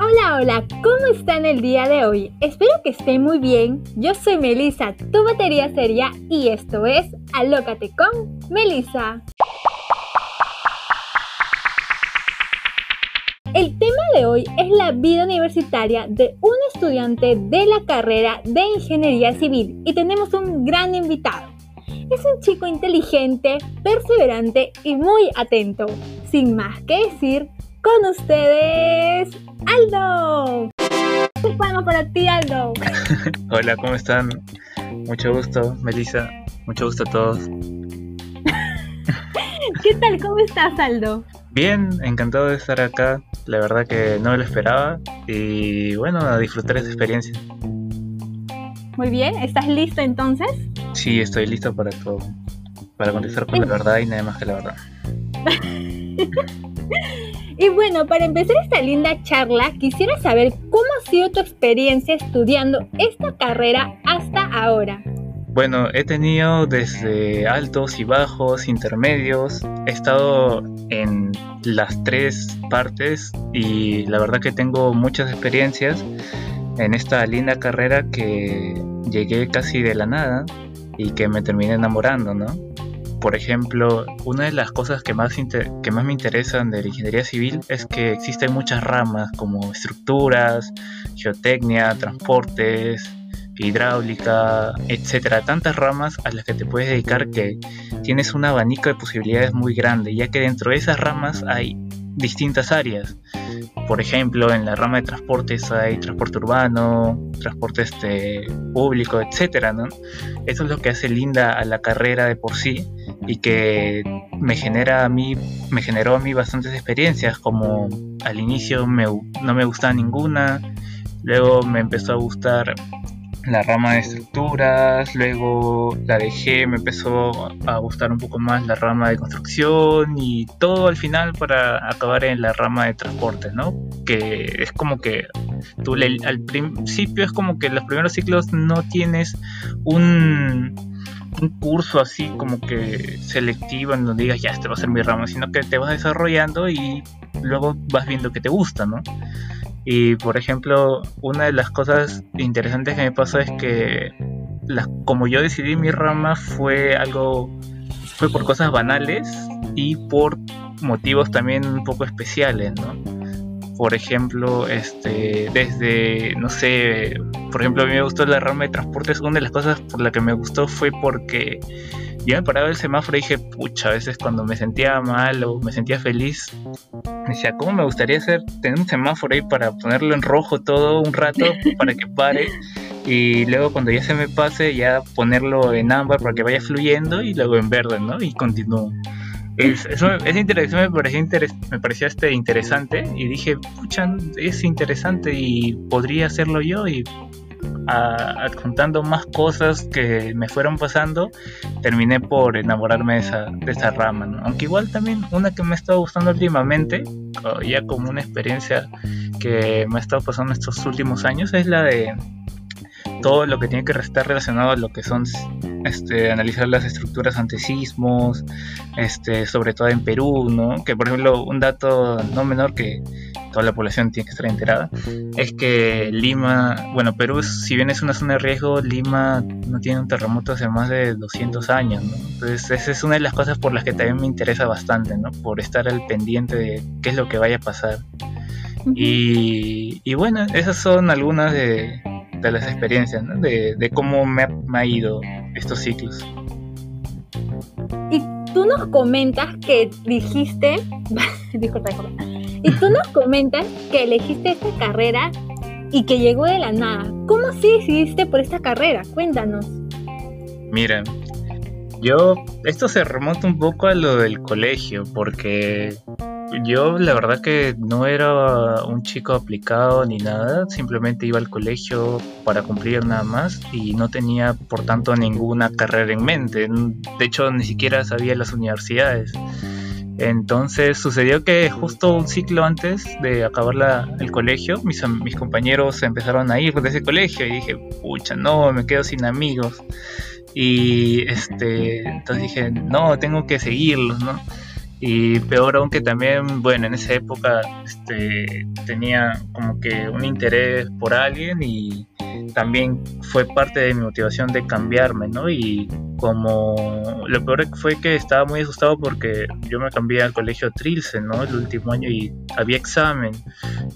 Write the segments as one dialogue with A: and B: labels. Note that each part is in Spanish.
A: Hola, hola, ¿cómo están el día de hoy? Espero que estén muy bien. Yo soy Melissa, tu batería seria, y esto es Alócate con Melissa. El tema de hoy es la vida universitaria de un estudiante de la carrera de Ingeniería Civil y tenemos un gran invitado. Es un chico inteligente, perseverante y muy atento. Sin más que decir, con ustedes, Aldo. Un palmo para ti, Aldo.
B: Hola, ¿cómo están? Mucho gusto, Melissa. Mucho gusto a todos.
A: ¿Qué tal? ¿Cómo estás, Aldo?
B: Bien, encantado de estar acá. La verdad que no me lo esperaba. Y bueno, a disfrutar esta experiencia.
A: Muy bien, ¿estás listo entonces?
B: Sí, estoy listo para todo. Para contestar con la verdad y nada más que la verdad.
A: y bueno, para empezar esta linda charla, quisiera saber cómo ha sido tu experiencia estudiando esta carrera hasta ahora.
B: Bueno, he tenido desde altos y bajos, intermedios, he estado en las tres partes y la verdad que tengo muchas experiencias en esta linda carrera que llegué casi de la nada y que me terminé enamorando, ¿no? Por ejemplo, una de las cosas que más, que más me interesan de la ingeniería civil es que existen muchas ramas como estructuras, geotecnia, transportes, hidráulica, etcétera, tantas ramas a las que te puedes dedicar que tienes un abanico de posibilidades muy grande, ya que dentro de esas ramas hay distintas áreas. Por ejemplo, en la rama de transportes hay transporte urbano, transporte este, público, etcétera. Eso es lo que hace linda a la carrera de por sí y que me genera a mí, me generó a mí bastantes experiencias, como al inicio no me gustaba ninguna, luego me empezó a gustar la rama de estructuras, luego la dejé, me empezó a gustar un poco más la rama de construcción y todo al final para acabar en la rama de transporte, ¿no? Que es como que tú al principio es como que los primeros ciclos no tienes un, un curso así como que selectivo en donde digas ya este va a ser mi rama, sino que te vas desarrollando y luego vas viendo que te gusta, ¿no? Y por ejemplo, una de las cosas interesantes que me pasó es que como yo decidí mi rama fue algo, fue por cosas banales y por motivos también un poco especiales, ¿no? Por ejemplo, este, desde, no sé, por ejemplo, a mí me gustó la rama de transportes. Una de las cosas por la que me gustó fue porque yo me paraba el semáforo y dije, pucha, a veces cuando me sentía mal o me sentía feliz, me decía, ¿cómo me gustaría hacer, tener un semáforo ahí para ponerlo en rojo todo un rato para que pare? Y luego cuando ya se me pase, ya ponerlo en ámbar para que vaya fluyendo y luego en verde, ¿no? Y continúo. Es, eso, esa interacción me parecía, me parecía este interesante y dije, pucha, es interesante y podría hacerlo yo y adjuntando más cosas que me fueron pasando, terminé por enamorarme de esa, de esa rama. Aunque igual también una que me ha estado gustando últimamente, ya como una experiencia que me ha estado pasando estos últimos años, es la de todo lo que tiene que estar relacionado a lo que son este, analizar las estructuras ante sismos, este, sobre todo en Perú, ¿no? Que por ejemplo, un dato no menor que toda la población tiene que estar enterada, es que Lima, bueno, Perú, si bien es una zona de riesgo, Lima no tiene un terremoto hace más de 200 años, ¿no? Entonces, esa es una de las cosas por las que también me interesa bastante, ¿no? Por estar al pendiente de qué es lo que vaya a pasar. Y, y bueno, esas son algunas de, de las experiencias, ¿no? de, de, cómo me ha, me ha, ido estos ciclos.
A: Y tú nos comentas que dijiste, disculpa, disculpa, y tú nos comentas que elegiste esta carrera y que llegó de la nada. ¿Cómo así decidiste por esta carrera? Cuéntanos.
B: Mira, yo, esto se remonta un poco a lo del colegio, porque yo la verdad que no era un chico aplicado ni nada, simplemente iba al colegio para cumplir nada más y no tenía por tanto ninguna carrera en mente. De hecho, ni siquiera sabía las universidades. Entonces sucedió que justo un ciclo antes de acabar la, el colegio, mis, mis compañeros empezaron a ir de ese colegio y dije, pucha, no, me quedo sin amigos. Y este, entonces dije, no, tengo que seguirlos, ¿no? Y peor aún que también, bueno, en esa época este, tenía como que un interés por alguien y también fue parte de mi motivación de cambiarme, ¿no? Y como lo peor fue que estaba muy asustado porque yo me cambié al colegio Trilce, ¿no? El último año y había examen.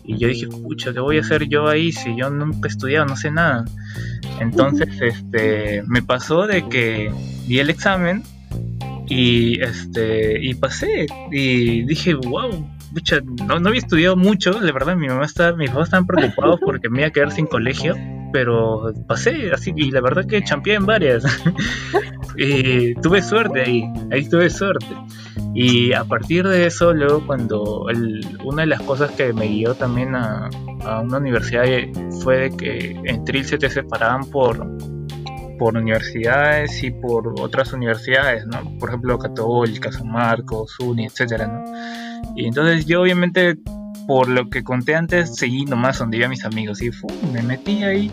B: Y yo dije, pucha, ¿qué voy a hacer yo ahí si yo nunca he estudiado, no sé nada? Entonces, este, me pasó de que di el examen y este y pasé y dije, wow, pucha, no, no había estudiado mucho, de verdad, mi mamá está, mis papás estaban preocupados porque me iba a quedar sin colegio pero pasé así y la verdad que champié en varias. y tuve suerte ahí, ahí tuve suerte. Y a partir de eso, luego cuando una de las cosas que me guió también a, una universidad fue que en Trilce te separaban por, por universidades y por otras universidades, ¿no? Por ejemplo, Católica, San Marcos, UNI, etcétera, ¿no? Y entonces yo obviamente por lo que conté antes, seguí nomás donde iba mis amigos y me metí ahí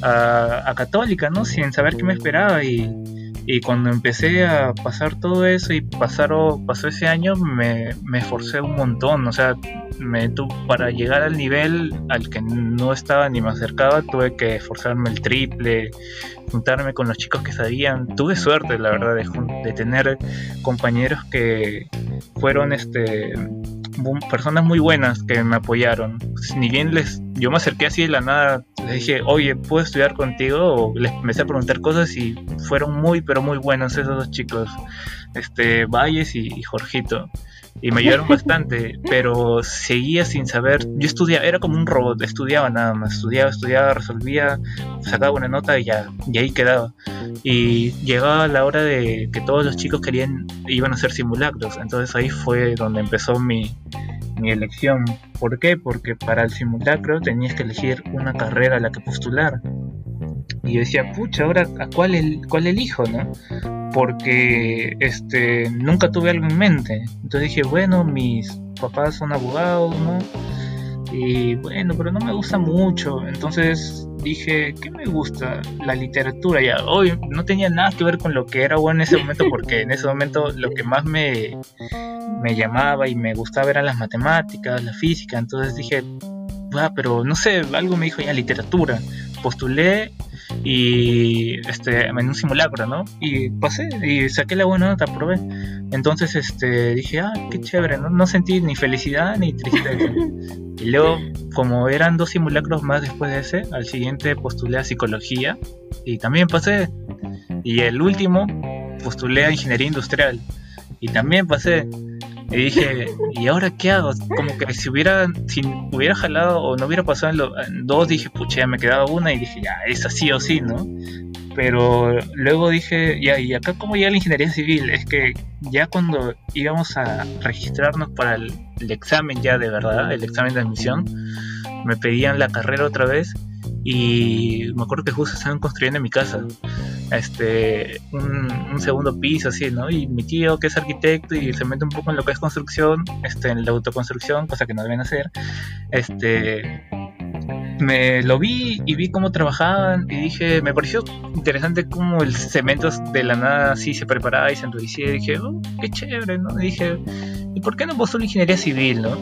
B: a, Católica, ¿no? Sin saber qué me esperaba y, y, cuando empecé a pasar todo eso y pasaron, pasó ese año, me, me esforcé un montón, o sea, me para llegar al nivel al que no estaba ni me acercaba, tuve que esforzarme el triple, juntarme con los chicos que sabían. Tuve suerte, la verdad, de, de tener compañeros que fueron este personas muy buenas que me apoyaron. Ni bien les, yo me acerqué así de la nada, les dije, oye, ¿puedo estudiar contigo? O les empecé a preguntar cosas y fueron muy, pero muy buenos esos dos chicos, este, Valles y, Jorgito. Y me ayudaron bastante, pero seguía sin saber. Yo estudiaba, era como un robot, estudiaba nada más, estudiaba, estudiaba, resolvía, sacaba una nota y ya, y ahí quedaba. Y llegaba la hora de que todos los chicos querían, iban a hacer simulacros. Entonces ahí fue donde empezó mi, mi elección. ¿Por qué? Porque para el simulacro tenías que elegir una carrera a la que postular. Y yo decía, pucha, ahora a cuál, el, cuál elijo, ¿no? Porque este, nunca tuve algo en mente. Entonces dije, bueno, mis papás son abogados, ¿no? Y bueno, pero no me gusta mucho. Entonces dije, ¿qué me gusta? La literatura. Ya, hoy no tenía nada que ver con lo que era bueno en ese momento, porque en ese momento lo que más me, me llamaba y me gustaba eran las matemáticas, la física. Entonces dije, ah, pero no sé, algo me dijo ya literatura. Postulé y este en un simulacro, ¿no? Y pasé y saqué la buena nota, probé. Entonces este dije, ah, qué chévere, ¿no? No sentí ni felicidad ni tristeza. y luego, como eran dos simulacros más después de ese, al siguiente postulé a psicología y también pasé. Y el último postulé a ingeniería industrial y también pasé. Y dije, ¿y ahora qué hago? Como que si hubiera, si hubiera jalado o no hubiera pasado en, dos, dije, pucha, me quedaba una y dije, ya, es así o sí, ¿no? Pero luego dije, ya, ¿y acá cómo llega la ingeniería civil? Es que ya cuando íbamos a registrarnos para el examen ya de verdad, el examen de admisión, me pedían la carrera otra vez y me acuerdo que justo estaban construyendo en mi casa este un, segundo piso así no y mi tío que es arquitecto y se mete un poco en lo que es construcción este en la autoconstrucción cosa que no deben hacer este me lo vi y vi cómo trabajaban y dije me pareció interesante cómo el cemento de la nada así se preparaba y se endurecía y dije oh, qué chévere no y dije y por qué no la ingeniería civil no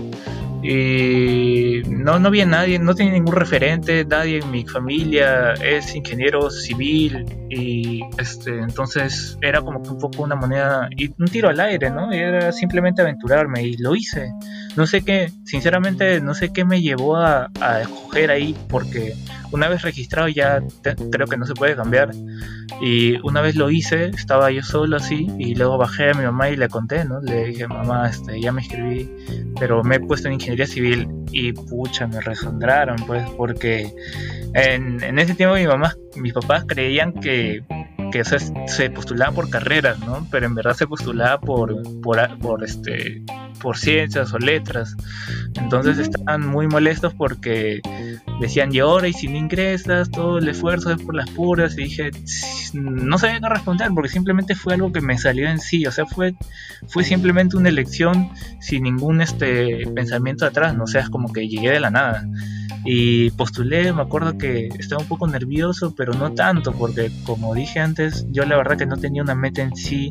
B: y no, no había nadie, no tenía ningún referente, nadie en mi familia es ingeniero civil y este, entonces era como que un poco una moneda y un tiro al aire, ¿no? Era simplemente aventurarme y lo hice. No sé qué, sinceramente no sé qué me llevó a, a escoger ahí porque una vez registrado ya creo que no se puede cambiar. Y una vez lo hice, estaba yo solo así, y luego bajé a mi mamá y le conté, ¿no? Le dije, mamá, este, ya me escribí, pero me he puesto en ingeniería civil y pucha, me resondraron, pues, porque en, en ese tiempo mi mamá, mis papás creían que que se, se postulaba por carreras, ¿no? Pero en verdad se postulaba por, por, este, por ciencias o letras. Entonces estaban muy molestos porque decían, y ahora, y si no ingresas, todo el esfuerzo es por las puras. Y dije, no sabía qué responder porque simplemente fue algo que me salió en sí. O sea, fue, fue simplemente una elección sin ningún este, pensamiento atrás, ¿no? O sea, es como que llegué de la nada. Y postulé, me acuerdo que estaba un poco nervioso, pero no tanto, porque como dije antes, yo la verdad que no tenía una meta en sí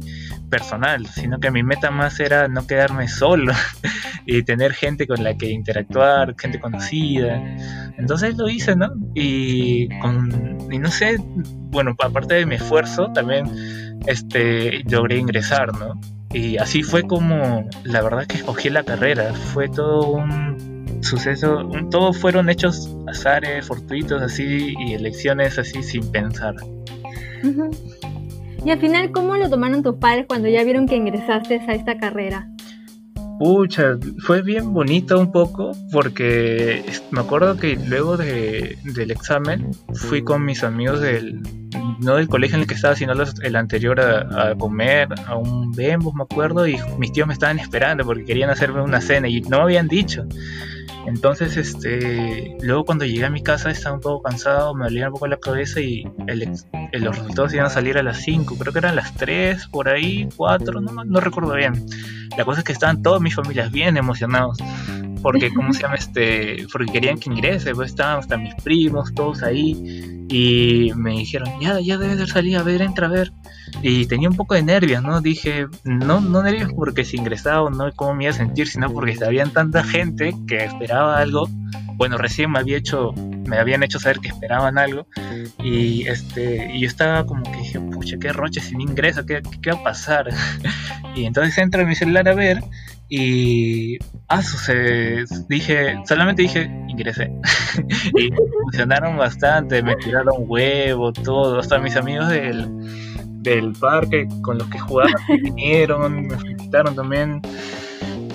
B: personal, sino que mi meta más era no quedarme solo y tener gente con la que interactuar, gente conocida. Entonces lo hice, ¿no? Y, con, y no sé, bueno, aparte de mi esfuerzo, también este, logré ingresar, ¿no? Y así fue como, la verdad que escogí la carrera, fue todo un suceso, todos fueron hechos azares, fortuitos, así, y elecciones así sin pensar.
A: Y al final, ¿cómo lo tomaron tus padres cuando ya vieron que ingresaste a esta carrera?
B: Pucha, fue bien bonito un poco porque me acuerdo que luego de, del examen fui con mis amigos del, no del colegio en el que estaba, sino el anterior a, comer, a un bembos, me acuerdo, y mis tíos me estaban esperando porque querían hacerme una cena y no me habían dicho. Entonces, este, luego cuando llegué a mi casa estaba un poco cansado, me dolía un poco la cabeza y los resultados iban a salir a las 5, creo que eran las 3, por ahí, 4, no, no recuerdo bien. La cosa es que estaban todas mis familias bien emocionados porque cómo se llama este porque querían que ingrese pues estaban hasta mis primos todos ahí y me dijeron ya ya debe de salir a ver entra a ver y tenía un poco de nervios no dije no no nervios porque si ingresaba o no cómo me iba a sentir sino porque habían tanta gente que esperaba algo bueno recién me había hecho me habían hecho saber que esperaban algo y este y yo estaba como que dije pucha qué roche si me ingreso qué, qué va a pasar y entonces entro en mi celular a ver y ah, se, dije, solamente dije, ingresé. y funcionaron bastante, me tiraron huevo, todo, hasta mis amigos del, del parque con los que jugaba vinieron, me felicitaron también.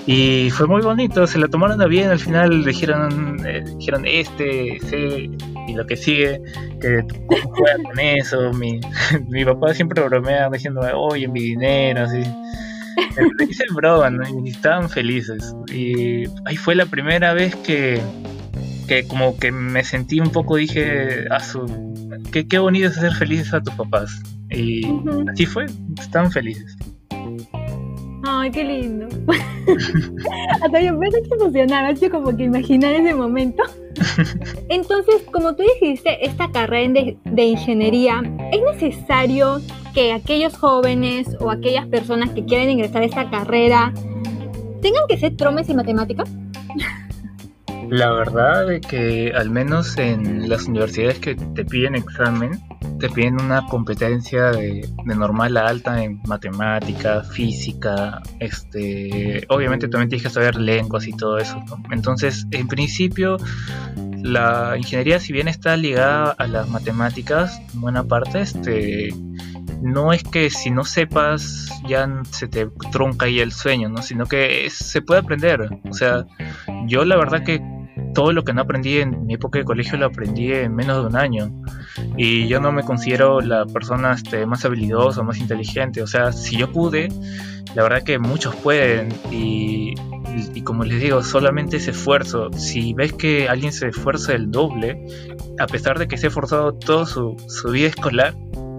B: Y fue muy bonito, se lo tomaron a bien, al final dijeron, eh, dijeron este, ese, y lo que sigue, que cómo juega con eso. Mi, mi papá siempre bromea diciendo, oye, mi dinero, así hice el broma, Y estaban felices. Y ahí fue la primera vez que, que como que me sentí un poco, dije, a su, qué, qué bonito es hacer felices a tus papás. Y así fue, estaban felices.
A: Ay, qué lindo. Hasta yo me que emocionar, yo como que imaginar ese momento. Entonces, como tú dijiste, esta carrera de, de ingeniería, ¿es necesario que aquellos jóvenes o aquellas personas que quieren ingresar a esta carrera tengan que ser tromes en matemáticas?
B: La verdad es que al menos en las universidades que te piden examen, te piden una competencia de, normal a alta en matemática, física, este, obviamente también tienes que saber lenguas y todo eso. Entonces, en principio, la ingeniería, si bien está ligada a las matemáticas, en buena parte, este, no es que si no sepas ya se te trunca ahí el sueño, ¿no? Sino que se puede aprender. O sea, yo la verdad que todo lo que no aprendí en mi época de colegio lo aprendí en menos de un año. Y yo no me considero la persona este, más habilidosa, más inteligente. O sea, si yo pude, la verdad que muchos pueden. Y, y, como les digo, solamente ese esfuerzo. Si ves que alguien se esfuerza el doble, a pesar de que se ha esforzado toda su, su vida escolar,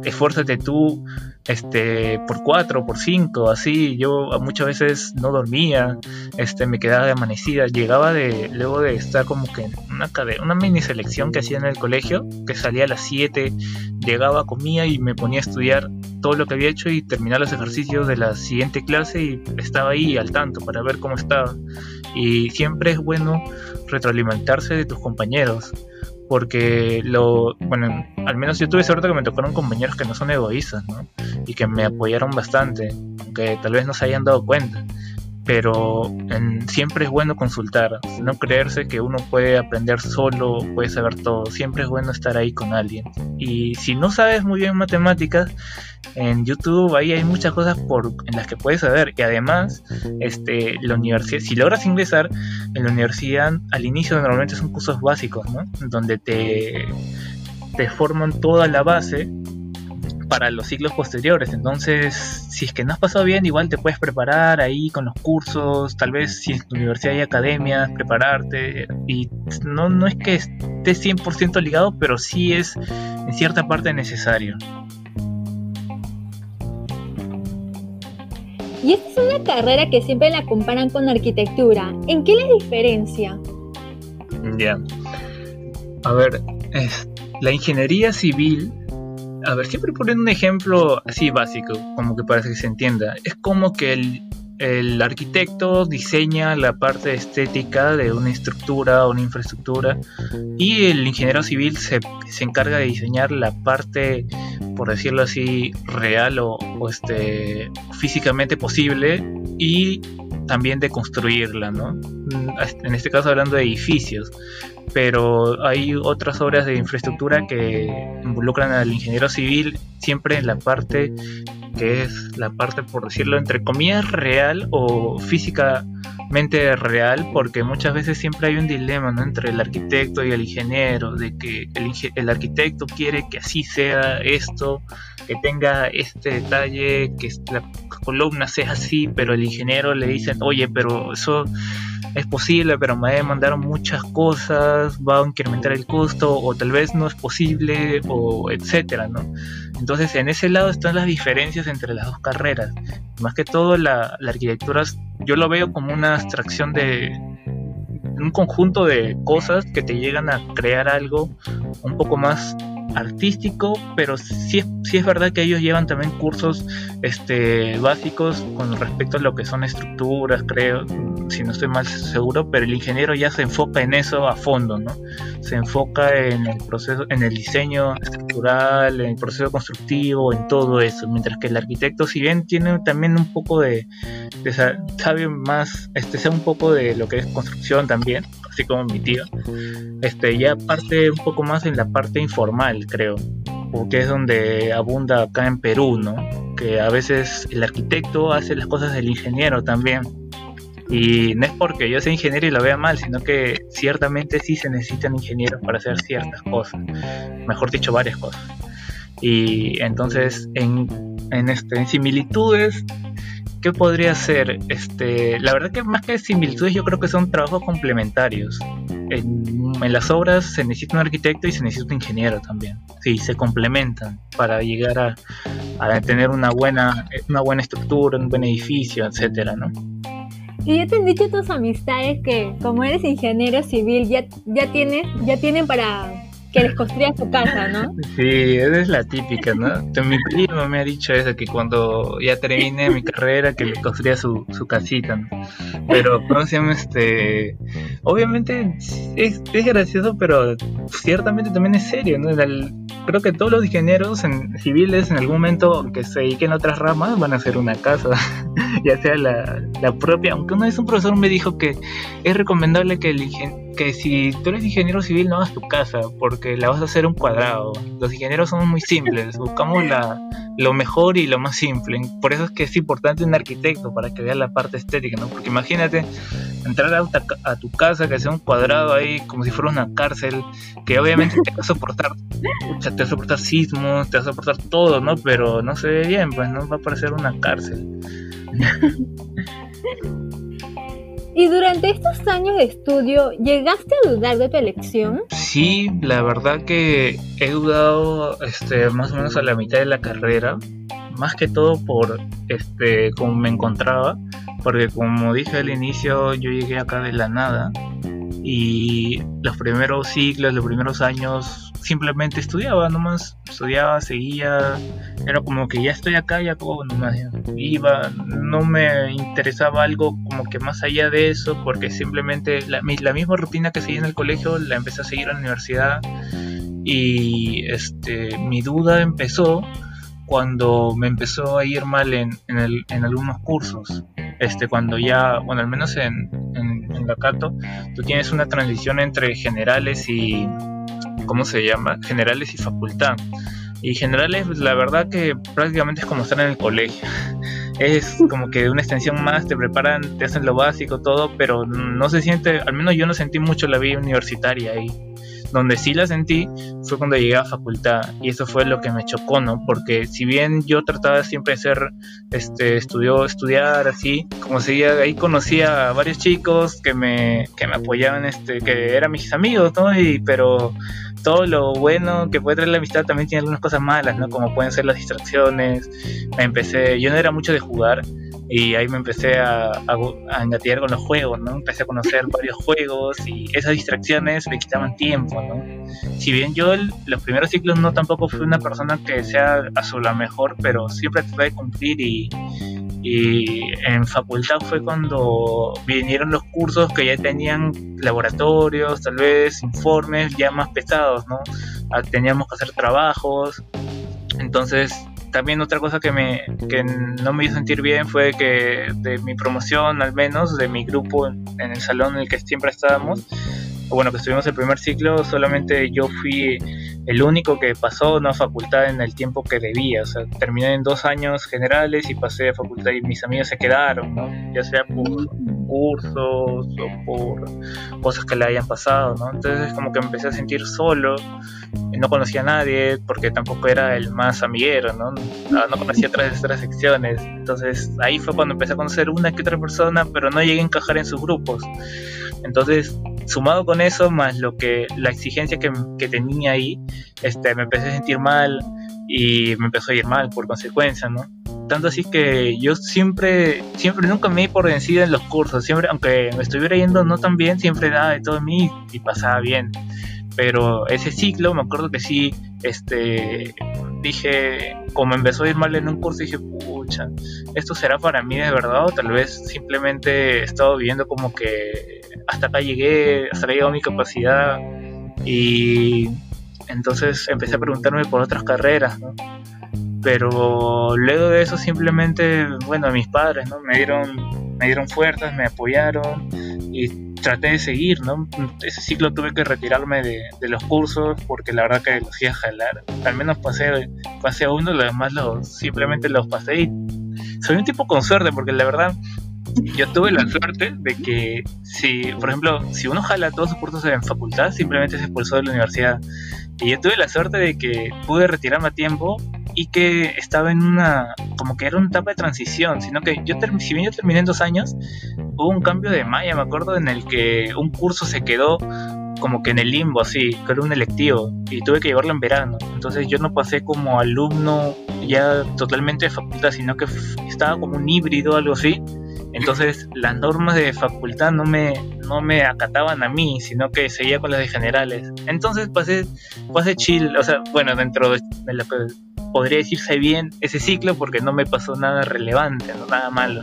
B: esfuérzate tú este por cuatro, por cinco, así. Yo muchas veces no dormía, este me quedaba de amanecida. Llegaba de luego de estar como que una una mini selección que hacía en el colegio, que salía a las 7, llegaba, comía y me ponía a estudiar todo lo que había hecho y terminar los ejercicios de la siguiente clase y estaba ahí al tanto para ver cómo estaba. Y siempre es bueno retroalimentarse de tus compañeros porque lo, bueno, al menos yo tuve suerte que me tocaron compañeros que no son egoístas, ¿no? Y que me apoyaron bastante, aunque tal vez no se hayan dado cuenta. Pero siempre es bueno consultar, no creerse que uno puede aprender solo, puede saber todo, siempre es bueno estar ahí con alguien. Y si no sabes muy bien matemáticas, en YouTube ahí hay muchas cosas por, en las que puedes saber y además este, la universidad, si logras ingresar en la universidad al inicio normalmente son cursos básicos, ¿no? Donde te, te forman toda la base para los ciclos posteriores. Entonces, si es que no has pasado bien, igual te puedes preparar ahí con los cursos, tal vez si en tu universidad hay academias, prepararte. Y no, no es que esté 100% ligado, pero sí es en cierta parte necesario.
A: Y esta es una carrera que siempre la comparan con arquitectura. ¿En qué la diferencia?
B: Ya. A ver, es, la ingeniería civil, a ver, siempre poniendo un ejemplo así básico, como que para que se entienda, es como que el, el arquitecto diseña la parte estética de una estructura o una infraestructura y el ingeniero civil se, se, encarga de diseñar la parte, por decirlo así, real o, o, este, físicamente posible y también de construirla, ¿no? En este caso hablando de edificios, pero hay otras obras de infraestructura que involucran al ingeniero civil siempre en la parte que es la parte, por decirlo, entre comillas, real o físicamente real, porque muchas veces siempre hay un dilema ¿no? entre el arquitecto y el ingeniero, de que el, el arquitecto quiere que así sea esto, que tenga este detalle, que la columna sea así, pero el ingeniero le dice, oye, pero eso es posible, pero me mandaron muchas cosas, va a incrementar el costo, o tal vez no es posible, o etcétera, ¿no? Entonces, en ese lado están las diferencias entre las dos carreras. Más que todo, la, la arquitectura yo lo veo como una abstracción de un conjunto de cosas que te llegan a crear algo un poco más artístico, pero sí, sí es verdad que ellos llevan también cursos este, básicos con respecto a lo que son estructuras, creo, si no estoy mal seguro, pero el ingeniero ya se enfoca en eso a fondo, ¿no? Se enfoca en el proceso, en el diseño estructural, en el proceso constructivo, en todo eso, mientras que el arquitecto, si bien tiene también un poco de, sabe más, este, sabe un poco de lo que es construcción también, así como mi tío, este, ya parte un poco más en la parte informal, creo, porque es donde abunda acá en Perú, ¿no? Que a veces el arquitecto hace las cosas del ingeniero también. Y no es porque yo sea ingeniero y lo vea mal, sino que ciertamente sí se necesitan ingenieros para hacer ciertas cosas, mejor dicho, varias cosas. Y entonces, en, en, este, en similitudes, ¿qué podría ser? Este, la verdad que más que similitudes yo creo que son trabajos complementarios. En, las obras se necesita un arquitecto y se necesita un ingeniero también. Sí, se complementan para llegar a, a tener una buena, una buena estructura, un buen edificio, etcétera, ¿no?
A: Y ya te han dicho tus amistades que como eres ingeniero civil ya, ya tienes, ya tienen para que les construya su casa, ¿no?
B: Sí, esa es la típica, ¿no? Mi primo me ha dicho eso, que cuando ya termine mi carrera, que le construya su, su casita, ¿no? Pero, ¿cómo se llama este? Obviamente es, es gracioso, pero ciertamente también es serio, ¿no? Creo que todos los ingenieros en, civiles en algún momento que se dediquen a otras ramas van a hacer una casa, ya sea la, la, propia, aunque una vez un profesor me dijo que es recomendable que, el, que si tú eres ingeniero civil no hagas tu casa, porque la vas a hacer un cuadrado. Los ingenieros somos muy simples, buscamos la, lo mejor y lo más simple. Por eso es que es importante un arquitecto para que vea la parte estética, ¿no? Porque imagínate entrar a, a, tu casa que sea un cuadrado ahí como si fuera una cárcel, que obviamente te va a soportar, te va a soportar sismos, te va a soportar todo, ¿no? Pero no se ve bien, pues no va a parecer una cárcel.
A: ¿Y durante estos años de estudio llegaste a dudar de tu elección?
B: Sí, la verdad que he dudado este, más o menos a la mitad de la carrera, más que todo por este, cómo me encontraba, porque como dije al inicio, yo llegué acá de la nada y los primeros ciclos, los primeros años simplemente estudiaba nomás, estudiaba, seguía, era como que ya estoy acá, ya como nomás iba, no me interesaba algo como que más allá de eso, porque simplemente la, misma rutina que seguía en el colegio la empecé a seguir en la universidad y este, mi duda empezó cuando me empezó a ir mal en, en, algunos cursos. Este, cuando ya, bueno, al menos en, en, en la tú tienes una transición entre generales y, ¿cómo se llama? Generales y facultad. Y generales, la verdad que prácticamente es como estar en el colegio. Es como que una extensión más, te preparan, te hacen lo básico, todo, pero no se siente, al menos yo no sentí mucho la vida universitaria ahí. Donde sí la sentí fue cuando llegué a facultad y eso fue lo que me chocó, ¿no? Porque si bien yo trataba siempre de ser, este, estudió, estudiar así, como seguía, ahí conocía a varios chicos que me, que me apoyaban, este, que eran mis amigos, ¿no? Y, pero todo lo bueno que puede traer la amistad también tiene algunas cosas malas, ¿no? Como pueden ser las distracciones. Me empecé, yo no era mucho de jugar, y ahí me empecé a, a, engatear con los juegos, ¿no? Empecé a conocer varios juegos y esas distracciones me quitaban tiempo, ¿no? Si bien yo los primeros ciclos no tampoco fui una persona que sea a su la mejor, pero siempre traté de cumplir y, y en facultad fue cuando vinieron los cursos que ya tenían laboratorios, tal vez informes ya más pesados, ¿no? Ah, teníamos que hacer trabajos, entonces también otra cosa que, me, que no me hizo sentir bien fue que de mi promoción, al menos, de mi grupo en el salón en el que siempre estábamos, bueno, que estuvimos el primer ciclo, solamente yo fui el único que pasó no a facultad en el tiempo que debía. O sea, terminé en dos años generales y pasé a facultad y mis amigos se quedaron, ¿no? Ya sea por cursos o por cosas que le hayan pasado, ¿no? Entonces como que me empecé a sentir solo, no conocía a nadie porque tampoco era el más amiguero, ¿no? No, conocía otras, otras secciones. Entonces ahí fue cuando empecé a conocer una que otra persona, pero no llegué a encajar en sus grupos. Entonces, sumado con eso, más lo que la exigencia que, tenía ahí, este, me empecé a sentir mal y me empezó a ir mal por consecuencia, ¿no? Tanto así que yo siempre, siempre nunca me di por vencido en los cursos, siempre, aunque me estuviera yendo no tan bien, siempre daba de todo en mí y pasaba bien. Pero ese ciclo, me acuerdo que sí, este, dije, como empezó a ir mal en un curso, dije, pucha, ¿esto será para mí de verdad? O tal vez simplemente he estado viviendo como que hasta acá llegué, hasta acá llegado mi capacidad. Y entonces empecé a preguntarme por otras carreras, ¿no? Pero luego de eso simplemente, bueno, mis padres, ¿no? Me dieron, me dieron fuerzas, me apoyaron y traté de seguir, ¿no? Ese ciclo tuve que retirarme de, los cursos porque la verdad que los iba a jalar. Al menos pasé, pasé uno, los demás los, simplemente los pasé y soy un tipo con suerte porque la verdad yo tuve la suerte de que si, por ejemplo, si uno jala todos sus cursos en facultad, simplemente se expulsó de la universidad. Y yo tuve la suerte de que pude retirarme a tiempo y que estaba en una, como que era una etapa de transición, sino que yo, si bien yo terminé en dos años, hubo un cambio de malla, me acuerdo, en el que un curso se quedó como que en el limbo, así, que era un electivo, y tuve que llevarlo en verano. Entonces yo no pasé como alumno ya totalmente de facultad, sino que estaba como un híbrido, algo así, entonces las normas de facultad no me, no me acataban a mí, sino que seguía con las de generales. Entonces pasé, pasé chill, o sea, bueno, dentro de, lo que podría decirse bien ese ciclo porque no me pasó nada relevante, no nada malo.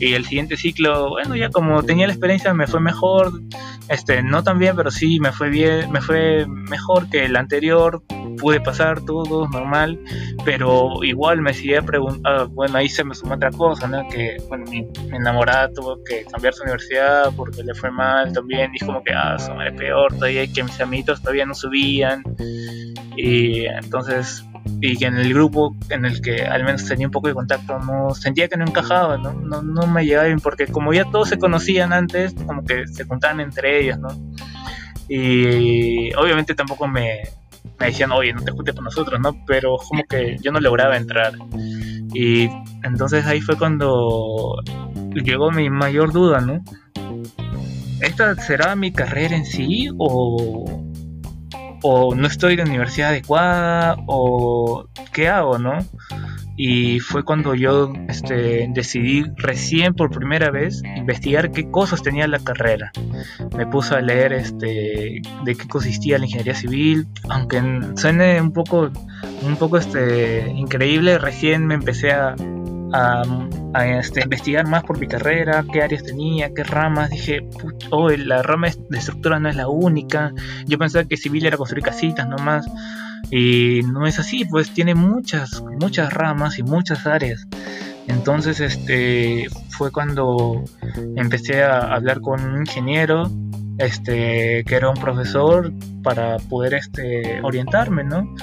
B: Y el siguiente ciclo, bueno, ya como tenía la experiencia me fue mejor, este, no tan bien, pero sí me fue bien, me fue mejor que el anterior, pude pasar todo normal, pero igual me seguía preguntando, ah, bueno, ahí se me sumó otra cosa, ¿no? Que, bueno, mi, enamorada tuvo que cambiar su universidad porque le fue mal también, y como que, ah, eso es peor todavía, que mis amiguitos todavía no subían, y entonces y que en el grupo en el que al menos tenía un poco de contacto no sentía que no encajaba, ¿no? No, no me llevaba bien porque como ya todos se conocían antes, como que se contaban entre ellos, ¿no? Y obviamente tampoco me, me decían, oye, no te juntes con nosotros, ¿no? Pero como que yo no lograba entrar. Y entonces ahí fue cuando llegó mi mayor duda, ¿no? ¿Esta será mi carrera en sí o, o no estoy en la universidad adecuada o qué hago, ¿no? y fue cuando yo este, decidí recién por primera vez investigar qué cosas tenía la carrera. Me puse a leer este, de qué consistía la ingeniería civil, aunque suene un poco, un poco este, increíble, recién me empecé a, a, este, investigar más por mi carrera, qué áreas tenía, qué ramas. Dije, oh, la rama de estructura no es la única. Yo pensaba que civil era construir casitas nomás. Y no es así, pues tiene muchas, muchas ramas y muchas áreas. Entonces, este, fue cuando empecé a hablar con un ingeniero, este, que era un profesor, para poder, este, orientarme, ¿no?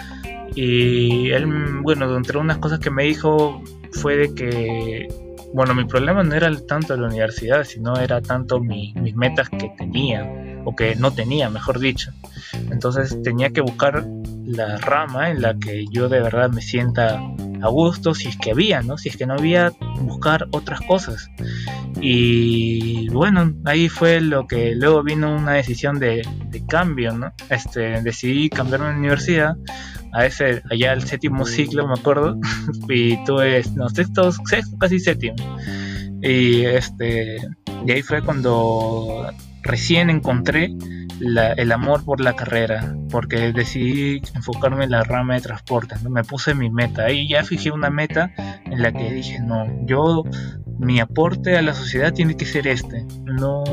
B: Y él, bueno, entre unas cosas que me dijo fue de que, bueno, mi problema no era tanto la universidad, sino era tanto mis metas que tenía, o que no tenía, mejor dicho. Entonces tenía que buscar la rama en la que yo de verdad me sienta a gusto, si es que había, ¿no? Si es que no había, buscar otras cosas. Y bueno, ahí fue lo que luego vino una decisión de, cambio, ¿no? Este, decidí cambiarme de universidad a ese, allá al séptimo ciclo, me acuerdo, y tuve, no, sexto, sexto, casi séptimo. Y este, y ahí fue cuando recién encontré el amor por la carrera, porque decidí enfocarme en la rama de transporte, ¿no? me puse mi meta y ya fijé una meta en la que dije, no, yo mi aporte a la sociedad tiene que ser este, no,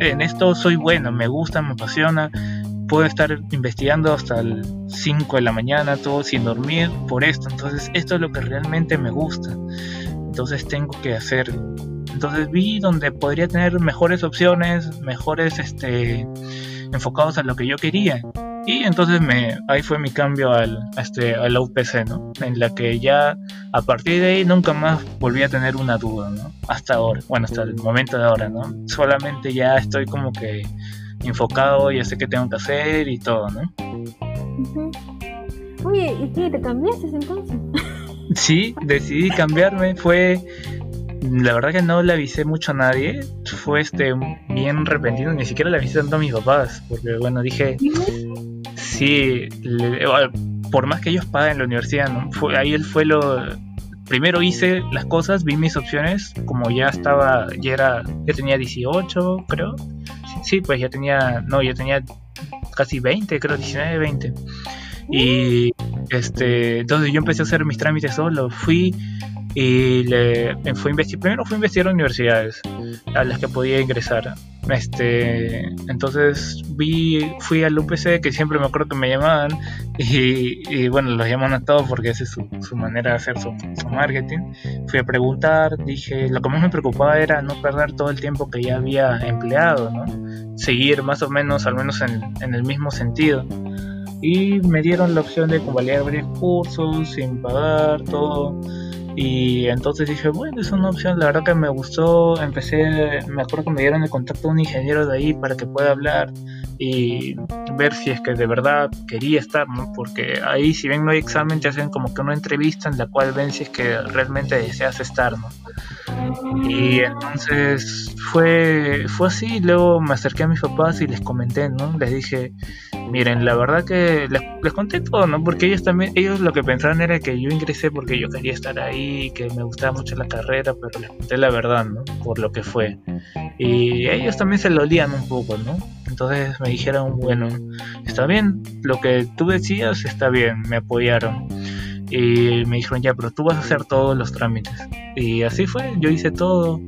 B: en esto soy bueno, me gusta, me apasiona, puedo estar investigando hasta el 5 de la mañana, todo sin dormir por esto, entonces esto es lo que realmente me gusta, entonces tengo que hacer entonces vi donde podría tener mejores opciones, mejores este, enfocados a lo que yo quería. Y entonces me, ahí fue mi cambio al, este, a la UPC, ¿no? En la que ya a partir de ahí nunca más volví a tener una duda, ¿no? Hasta ahora, bueno, hasta el momento de ahora, ¿no? Solamente ya estoy como que enfocado, ya sé qué tengo que hacer y todo, ¿no?
A: Oye, ¿y qué? ¿Te cambiaste entonces?
B: Sí, decidí cambiarme, fue la verdad que no le avisé mucho a nadie. Fue este bien repentino, ni siquiera le avisé tanto a mis papás, porque bueno, dije, sí, por más que ellos paguen la universidad, ¿no? Fue, ahí él fue lo... Primero hice las cosas, vi mis opciones, como ya estaba, ya era, ya tenía 18, creo. Sí, pues ya tenía, no, ya tenía casi 20, creo, 19, 20. Y este, entonces yo empecé a hacer mis trámites solo. Fui y le fui primero fui a investigar universidades a las que podía ingresar. Este entonces vi fui al UPC que siempre me acuerdo que me llamaban y, bueno los llaman a todos porque esa es su, manera de hacer su, marketing. Fui a preguntar dije lo que más me preocupaba era no perder todo el tiempo que ya había empleado no seguir más o menos al menos en, en el mismo sentido. Y me dieron la opción de convalidar varios cursos sin pagar todo y entonces dije, bueno, es una opción, la verdad que me gustó. Empecé, me acuerdo que me dieron el contacto de un ingeniero de ahí para que pueda hablar y ver si es que de verdad quería estar, ¿no? Porque ahí, si bien no hay examen, te hacen como que una entrevista en la cual ven si es que realmente deseas estar, ¿no? Y entonces fue, fue así. Luego me acerqué a mis papás y les comenté, ¿no? Les dije, miren, la verdad que les, conté todo, ¿no? Porque ellos también, ellos lo que pensaban era que yo ingresé porque yo quería estar ahí, que me gustaba mucho la carrera, pero les conté la verdad, ¿no? Por lo que fue. Y ellos también se lo olían un poco, ¿no? Entonces me dijeron, bueno, está bien, lo que tú decías está bien, me apoyaron. Y me dijeron, ya, pero tú vas a hacer todos los trámites. Y así fue, yo hice todo.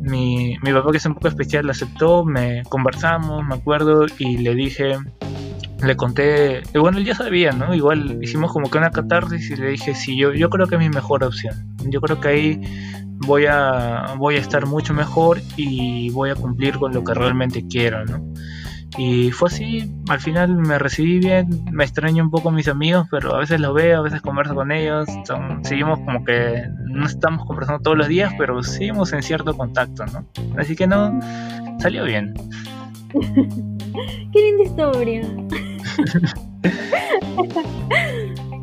B: Mi, mi papá, que es un poco especial, aceptó, me conversamos, me acuerdo, y le dije, le conté, y bueno, él ya sabía, ¿no? Igual hicimos como que una catarsis y le dije, sí, yo, yo creo que es mi mejor opción. Yo creo que ahí voy a, voy a estar mucho mejor y voy a cumplir con lo que realmente quiero, ¿no? Y fue así, al final me recibí bien, me extraño un poco a mis amigos, pero a veces los veo, a veces converso con ellos, seguimos como que no estamos conversando todos los días, pero seguimos en cierto contacto, ¿no? Así que no, salió bien.
A: Qué linda historia.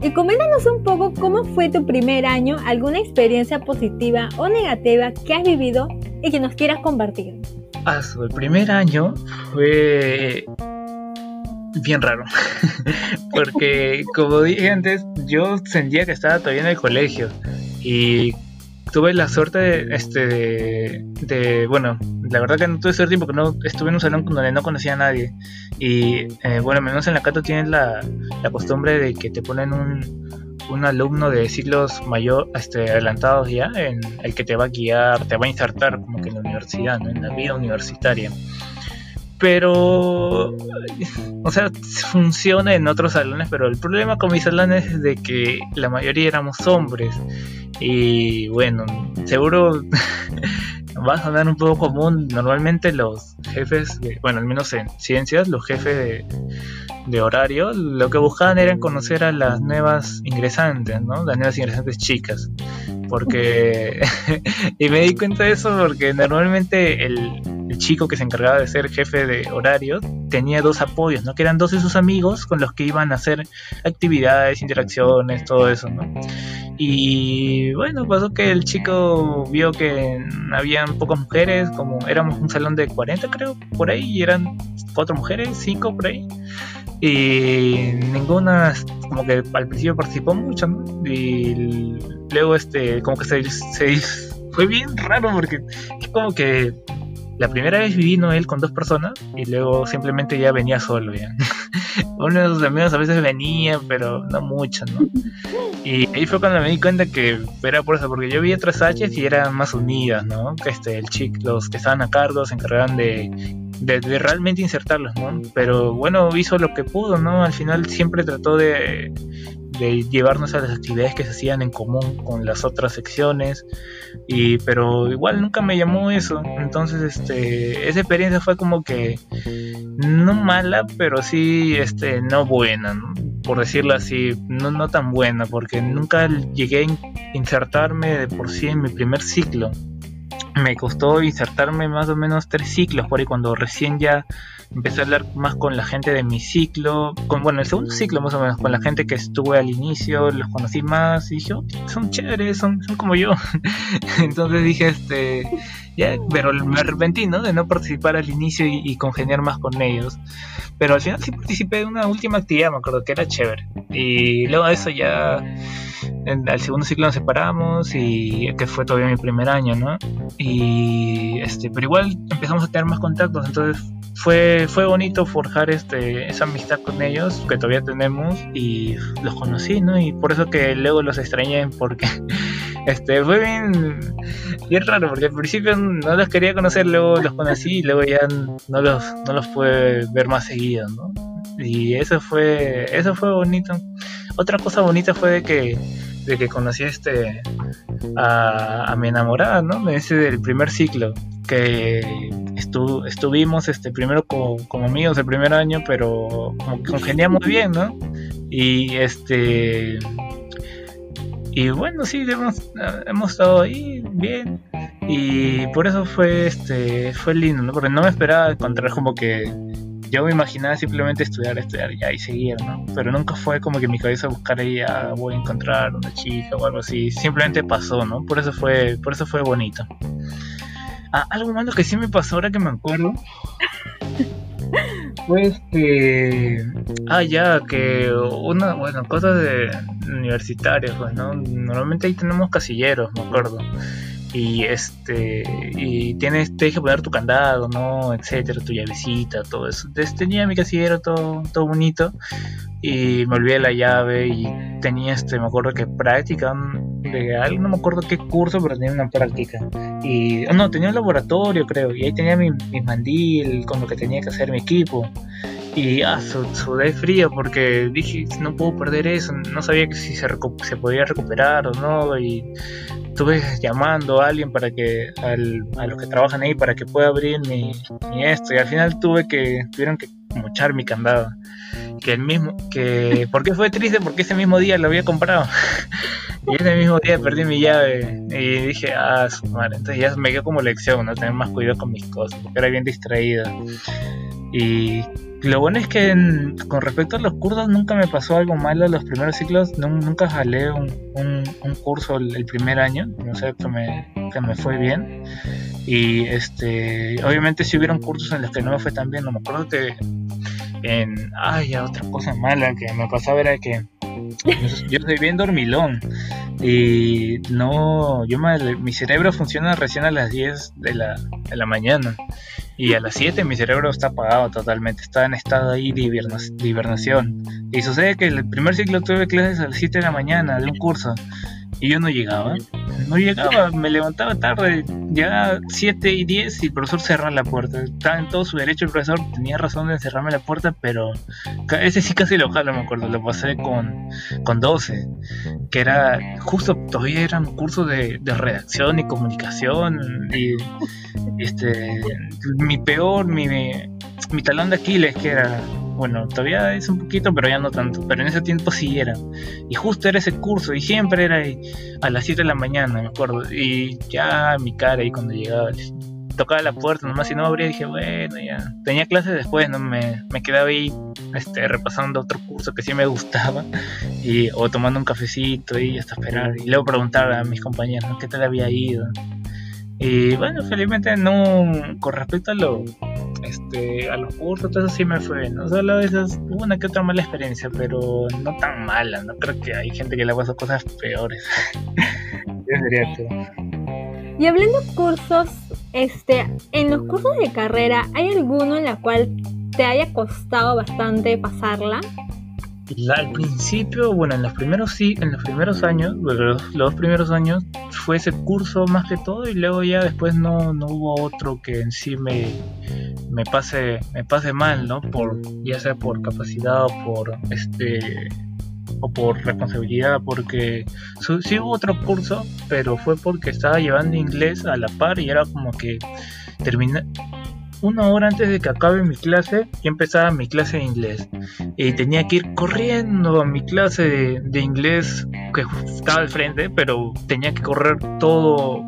A: y coméntanos un poco cómo fue tu primer año, alguna experiencia positiva o negativa que has vivido y que nos quieras compartir.
B: El primer año fue bien raro. Porque, como dije antes, yo sentía que estaba todavía en el colegio. Y tuve la suerte de, este, de, bueno, la verdad que no tuve suerte porque no estuve en un salón donde no conocía a nadie. Y eh, bueno, menos en la Cato tienen la, la costumbre de que te ponen un, un alumno de siglos mayor, este, adelantados ya, en el que te va a guiar, te va a insertar como que en la universidad, en la vida universitaria. Pero, o sea, funciona en otros salones, pero el problema con mis salones es de que la mayoría éramos hombres. Y bueno, seguro va a sonar un poco común. Normalmente los jefes, bueno, al menos en ciencias, los jefes de, de horario, lo que buscaban era conocer a las nuevas ingresantes, ¿no? Las nuevas ingresantes chicas. Porque, y me di cuenta de eso porque normalmente el, chico que se encargaba de ser jefe de horario tenía dos apoyos, ¿no? Que eran dos de sus amigos con los que iban a hacer actividades, interacciones, todo eso, ¿no? Y bueno, pasó que el chico vio que habían pocas mujeres, como éramos un salón de 40 creo, por ahí, y eran cuatro mujeres, cinco por ahí. y ninguna como que al principio participó mucho y luego este como que se, se fue bien raro porque es como que la primera vez vino él con dos personas y luego simplemente ya venía solo ya. Uno de sus amigos a veces venía, pero no mucho, ¿no? Y ahí fue cuando me di cuenta que era por eso, porque yo vi otras H y eran más unidas, ¿no? Que este, el chic, los que estaban a cargo se encargaban de, realmente insertarlos, ¿no? Pero bueno, hizo lo que pudo, ¿no? Al final siempre trató de, de llevarnos a las actividades que se hacían en común con las otras secciones. Y pero igual nunca me llamó eso. Entonces este esa experiencia fue como que no mala pero sí este no buena por decirlo así no no tan buena porque nunca llegué a insertarme de por sí en mi primer ciclo. Me costó insertarme más o menos tres ciclos por ahí cuando recién ya empecé a hablar más con la gente de mi ciclo, con, bueno, el segundo ciclo más o menos, con la gente que estuve al inicio, los conocí más y dije, oh, son chéveres, son, son como yo. Entonces dije, este, ya, pero me arrepentí, ¿no? De no participar al inicio y, congeniar más con ellos. Pero al final sí participé de una última actividad, me acuerdo que era chévere. Y luego de eso ya, en, al segundo ciclo nos separamos y que fue todavía mi primer año, ¿no? Y este, pero igual empezamos a tener más contactos, entonces fue, fue bonito forjar este, esa amistad con ellos que todavía tenemos y los conocí, ¿no? Y por eso que luego los extrañé porque este, fue bien, bien raro porque al principio no los quería conocer, luego los conocí y luego ya no los, no los pude ver más seguido, ¿no? Y eso fue, eso fue bonito. Otra cosa bonita fue de que, de que conocí este, a, mi enamorada, ¿no? Ese del primer ciclo que estuvimos este primero como, amigos el primer año, pero como que congeniamos bien, ¿no? Y este y bueno, sí, hemos, hemos estado ahí bien y por eso fue este fue lindo, ¿no? Porque no me esperaba encontrar como que yo me imaginaba simplemente estudiar, estudiar ya y seguir, ¿no? Pero nunca fue como que mi cabeza buscar ahí, ah, voy a encontrar una chica o algo así. Simplemente pasó, ¿no? Por eso fue, por eso fue bonito. Ah, algo malo que sí me pasó ahora que me acuerdo. Pues que. Ah, ya, que una. Bueno, cosas de universitarias, pues, ¿no? Normalmente ahí tenemos casilleros, me acuerdo. Y este. Y tienes, tienes que poner tu candado, ¿no? Etcétera, tu llavecita, todo eso. Entonces tenía mi casillero todo, todo bonito y me olvidé la llave y tenía este, me acuerdo que práctica legal, no me acuerdo qué curso, pero tenía una práctica. Y no, tenía un laboratorio creo, y ahí tenía mi, mandil con lo que tenía que hacer mi equipo. Y ah, sudé frío porque dije, no puedo perder eso, no sabía que si se, se podía recuperar o no. Y estuve llamando a alguien para que, al, a los que trabajan ahí, para que pueda abrir mi, mi esto. Y al final tuve que, tuvieron que mochar mi candado que el mismo, que, ¿por qué fue triste? Porque ese mismo día lo había comprado. y ese mismo día perdí mi llave y dije, ah, su madre, entonces ya me quedó como lección, ¿no? Tener más cuidado con mis cosas, porque era bien distraído. Y lo bueno es que con respecto a los cursos nunca me pasó algo malo en los primeros ciclos, nunca jalé un, curso el, primer año, no sé, que me, que me fue bien. Y este, obviamente si hubieron cursos en los que no me fue tan bien, no me acuerdo que en, ay, otra cosa mala que me pasaba era que yo soy bien dormilón y no, yo mi cerebro funciona recién a las 10 de la, de la mañana y a las 7 mi cerebro está apagado totalmente, está en estado ahí de, hibernación. Y sucede que el primer ciclo tuve clases a las 7 de la mañana de un curso y yo no llegaba. No llegaba, me levantaba tarde, ya 7 y 10 y el profesor cerraba la puerta. Estaba en todo su derecho el profesor, tenía razón de encerrarme la puerta, pero ese sí casi lo jalo, me acuerdo, lo pasé con, con 12, que era justo, todavía era un curso de, de redacción y comunicación y este mi peor, mi, mi talón de Aquiles que era bueno, todavía es un poquito, pero ya no tanto. Pero en ese tiempo sí era. Y justo era ese curso, y siempre era a las 7 de la mañana, me acuerdo. Y ya mi cara ahí cuando llegaba, tocaba la puerta nomás y no abría, dije, bueno, ya. Tenía clases después, ¿no? Me, me quedaba ahí este, repasando otro curso que sí me gustaba, y, o tomando un cafecito y hasta esperar. Y luego preguntar a mis compañeros, ¿qué tal había ido? Y bueno, felizmente no, con respecto a lo, este, a los cursos, todo eso sí me fue ¿no? Solo veces hubo una que otra mala experiencia, pero no tan mala, no creo que hay gente que le ha pasado cosas peores.
A: Y hablando de cursos, este, en los cursos de carrera, ¿hay alguno en la cual te haya costado bastante pasarla?
B: Al principio, bueno, en los primeros sí, en los primeros años, los, dos primeros años fue ese curso más que todo y luego ya después no, no hubo otro que en sí me, me pase me pase mal, ¿no? Por ya sea por capacidad o por este o por responsabilidad, porque sí hubo otro curso, pero fue porque estaba llevando inglés a la par y era como que terminé una hora antes de que acabe mi clase, yo empezaba mi clase de inglés. Y tenía que ir corriendo a mi clase de, inglés que estaba al frente, pero tenía que correr todo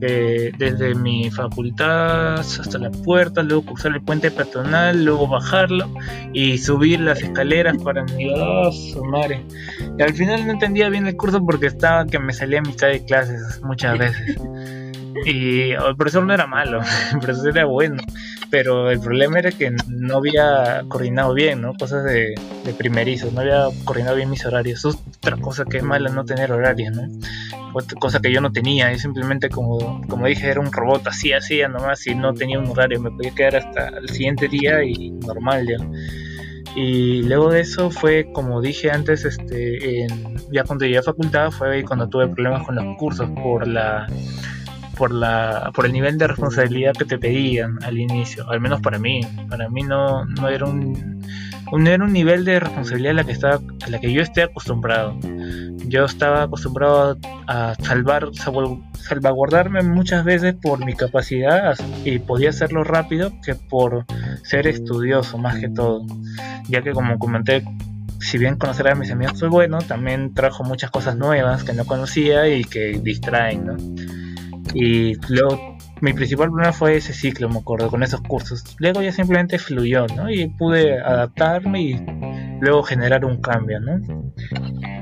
B: eh, desde mi facultad hasta la puerta, luego cruzar el puente peatonal, luego bajarlo y subir las escaleras para mi oh, madre. Y al final no entendía bien el curso porque estaba que me salía a mitad de clases muchas veces. Y el profesor no era malo, el profesor era bueno, pero el problema era que no había coordinado bien, ¿no? Cosas de, de primerizo, no había coordinado bien mis horarios. otra cosa que es mala no tener horarios, ¿no? Otra cosa que yo no tenía, y simplemente como, como dije, era un robot, así, así, nomás, y no tenía un horario, me podía quedar hasta el siguiente día y normal ya. Y luego de eso fue, como dije antes, este, ya cuando llegué a facultad fue cuando tuve problemas con los cursos por la por la por el nivel de responsabilidad que te pedían al inicio, al menos para mí. Para mí no, no era un, un era un nivel de responsabilidad a la que estaba a la que yo esté acostumbrado. Yo estaba acostumbrado a salvar salvaguardarme muchas veces por mi capacidad y podía hacerlo rápido que por ser estudioso más que todo, ya que como comenté si bien conocer a mis amigos fue bueno, también trajo muchas cosas nuevas que no conocía y que distraen, ¿no? Y luego mi principal problema fue ese ciclo, me acuerdo, con esos cursos. Luego ya simplemente fluyó, ¿no? Y pude adaptarme y luego generar un cambio, ¿no?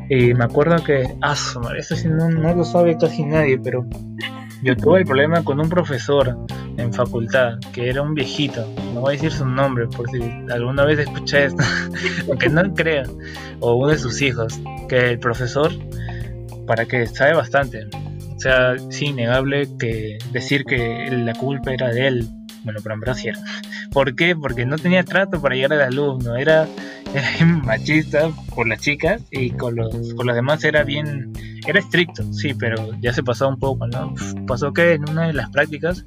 B: Y me acuerdo que, ah, eso sí no, no lo sabe casi nadie, pero yo tuve el problema con un profesor en facultad, que era un viejito, no voy a decir su nombre por si alguna vez escuché esto, aunque no crea, o uno de sus hijos, que el profesor, para que sabe bastante, o sea, es innegable que decir que la culpa era de él. Bueno, pero en. ¿Por qué? Porque no tenía trato para llegar al alumno. Era, era machista por las chicas y con los, con los demás era bien. Era estricto, sí, pero ya se pasó un poco, ¿no? Pasó que en una de las prácticas,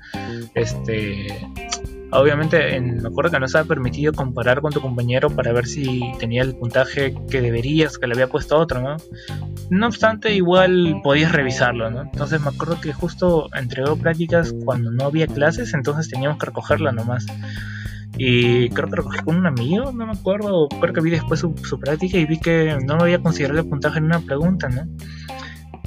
B: este Obviamente, en, me acuerdo que no estaba permitido comparar con tu compañero para ver si tenía el puntaje que deberías, que le había puesto otro, ¿no? No obstante, igual podías revisarlo, ¿no? Entonces me acuerdo que justo entregó prácticas cuando no había clases, entonces teníamos que recogerla nomás. Y creo que recogí con un amigo, no me acuerdo, creo que vi después su, su práctica y vi que no había considerado el puntaje en una pregunta, ¿no?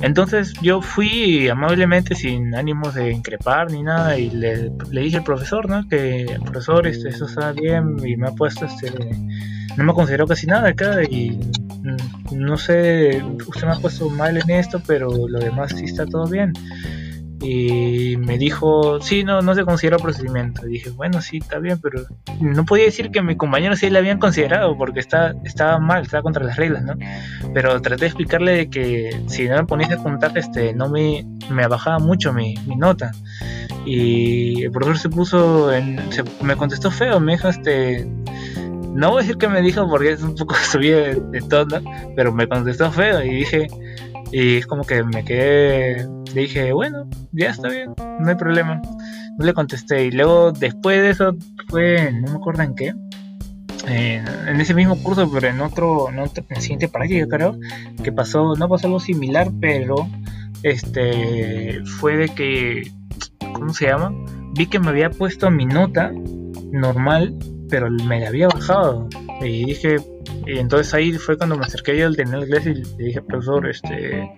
B: Entonces yo fui amablemente, sin ánimos de increpar ni nada, y le, dije al profesor, ¿no? Que el profesor, este, eso está bien y me ha puesto, este, no me consideró casi nada acá y mm, no sé, usted me ha puesto mal en esto, pero lo demás sí está todo bien y me dijo, sí, no, no se considera procedimiento. Y dije, bueno, sí, está bien, pero no podía decir que mi compañero sí le habían considerado porque está, estaba mal, estaba contra las reglas, ¿no? Pero traté de explicarle de que si no me ponía de puntaje, este, no me, me bajaba mucho mi, mi nota. Y el profesor se puso, en, se, me contestó feo, me dijo, este, no voy a decir que me dijo porque es un poco subido de, de tono, pero me contestó feo y dije, y es como que me quedé, le dije, bueno, ya está bien, no hay problema. No le contesté. Y luego después de eso fue, no me acuerdo en qué. en ese mismo curso, pero en otro, en el siguiente práctica creo, que pasó, no pasó algo similar, pero este fue de que, ¿cómo se llama? Vi que me había puesto mi nota normal, pero me la había bajado. Y dije, entonces ahí fue cuando me acerqué yo al tener inglés y le dije, profesor, este,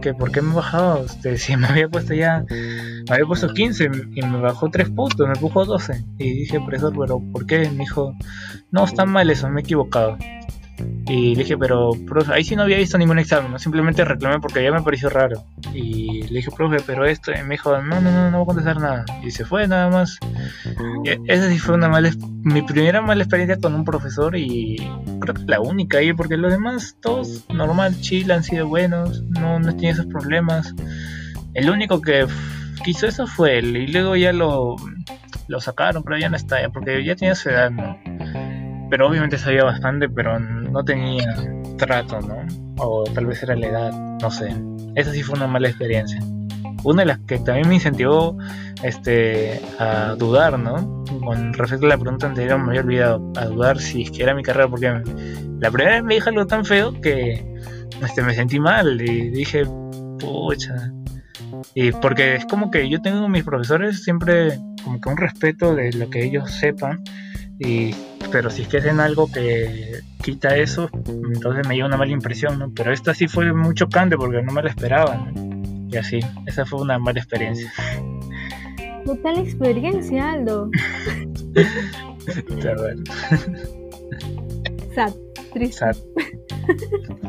B: que por qué me bajado, este, si me había puesto ya, me había puesto 15 y me bajó 3 puntos, me puso 12. Y dije, profesor, pero ¿por qué? Me dijo, no, está mal eso, me he equivocado. Y le dije, pero, profe, ahí sí no había visto ningún examen, ¿no? simplemente reclamé porque ya me pareció raro. Y le dije, profe, pero esto, y me dijo, no, no, no, no voy a contestar nada. Y se fue nada más. Y esa sí fue una mala, mi primera mala experiencia con un profesor y creo que la única ahí, porque los demás, todos normal, chill, han sido buenos, no, no tenía esos problemas. El único que quiso eso fue él, y luego ya lo, lo sacaron, pero ya no está, porque ya tenía su edad, ¿no? Pero obviamente sabía bastante, pero no tenía trato, ¿no? O tal vez era la edad, no sé. Esa sí fue una mala experiencia. Una de las que también me incentivó este, a dudar, ¿no? Con respecto a la pregunta anterior, me había olvidado a dudar si es que era mi carrera, porque la primera vez me dijo algo tan feo que este, me sentí mal y dije, pucha. Y porque es como que yo tengo mis profesores siempre como que un respeto de lo que ellos sepan y pero si es que hacen algo que quita eso, entonces me lleva una mala impresión, ¿no? Pero esta sí fue muy chocante porque no me lo esperaba, Y así, esa fue una mala experiencia.
A: Total experiencia, Aldo.
B: Está bueno.
A: Sad, triste. Sad.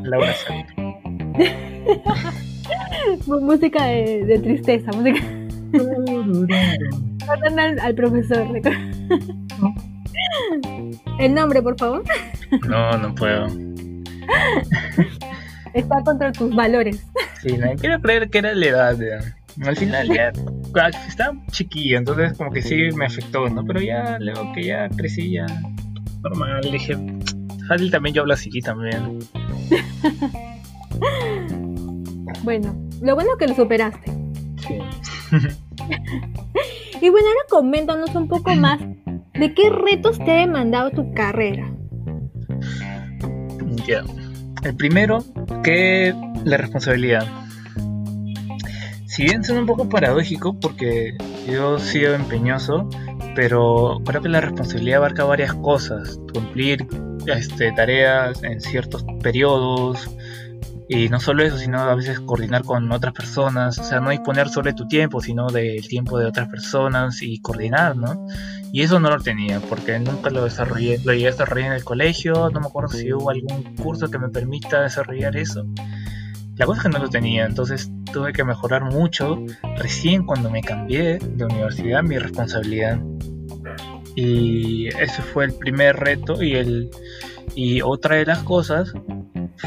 B: Laura Sad.
A: música de, de, tristeza, música. al, al profesor. El nombre, por favor.
B: No, no puedo.
A: Está contra tus valores.
B: Sí, no, quiero creer que era la edad. Al final ya estaba chiquillo, entonces como que sí me afectó, ¿no? Pero ya luego que ya crecí, ya normal, dije, fácil también yo hablo así también.
A: bueno, lo bueno que lo superaste.
B: Sí.
A: y bueno, ahora coméntanos un poco más ¿De qué retos te ha demandado tu carrera?
B: Ya. El primero, que la responsabilidad. Si bien suena un poco paradójico porque yo he sido empeñoso, pero creo que la responsabilidad abarca varias cosas. Cumplir este, tareas en ciertos periodos, y no solo eso, sino a veces coordinar con otras personas, o sea, no disponer sobre tu tiempo, sino del tiempo de otras personas y coordinar, ¿no? Y eso no lo tenía, porque nunca lo desarrollé, lo llegué a desarrollar en el colegio, no me acuerdo si hubo algún curso que me permita desarrollar eso. La cosa es que no lo tenía, entonces tuve que mejorar mucho recién cuando me cambié de universidad mi responsabilidad. Y ese fue el primer reto y el y otra de las cosas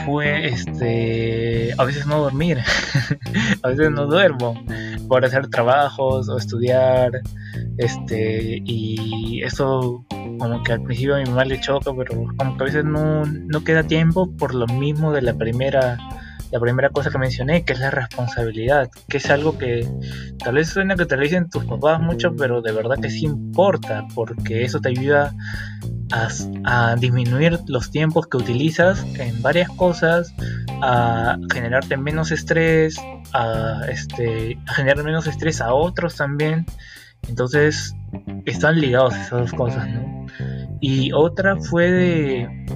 B: fue este a veces no dormir a veces no duermo por hacer trabajos o estudiar este y eso como que al principio a mi mamá le choca pero como que a veces no, no queda tiempo por lo mismo de la primera la primera cosa que mencioné, que es la responsabilidad, que es algo que tal vez suena que te lo dicen tus papás mucho, pero de verdad que sí importa, porque eso te ayuda a, disminuir los tiempos que utilizas en varias cosas, a generarte menos estrés, a, este, a generar menos estrés a otros también. Entonces están ligados esas dos cosas, ¿no? Y otra fue de,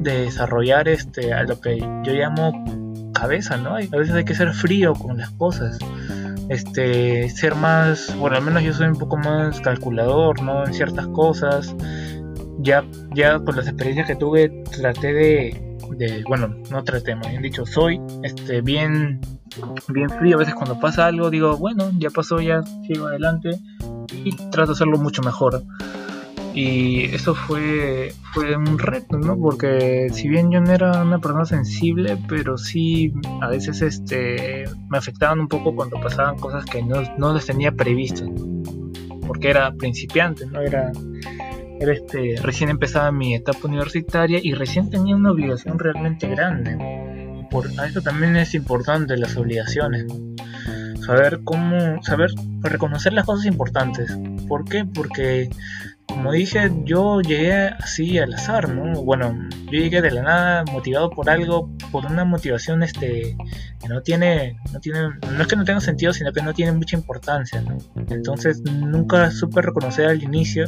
B: de desarrollar este, a lo que yo llamo cabeza, ¿no? A veces hay que ser frío con las cosas este ser más bueno al menos yo soy un poco más calculador no en ciertas cosas ya, ya con las experiencias que tuve, traté de, de bueno, no traté, más bien dicho, soy este, bien, bien frío. A veces cuando pasa algo digo, bueno, ya pasó, ya sigo adelante y trato de hacerlo mucho mejor. Y eso fue, fue un reto, ¿no? Porque si bien yo no era una persona sensible, pero sí a veces este, me afectaban un poco cuando pasaban cosas que no, no las tenía previstas. Porque era principiante, no era era este, recién empezaba mi etapa universitaria y recién tenía una obligación realmente grande. Por eso también es importante las obligaciones. Saber cómo, saber reconocer las cosas importantes. ¿Por qué? Porque como dije, yo llegué así al azar, ¿no? Bueno, yo llegué de la nada motivado por algo, por una motivación este que no tiene, no tiene, no es que no tenga sentido, sino que no tiene mucha importancia, ¿no? Entonces nunca supe reconocer al inicio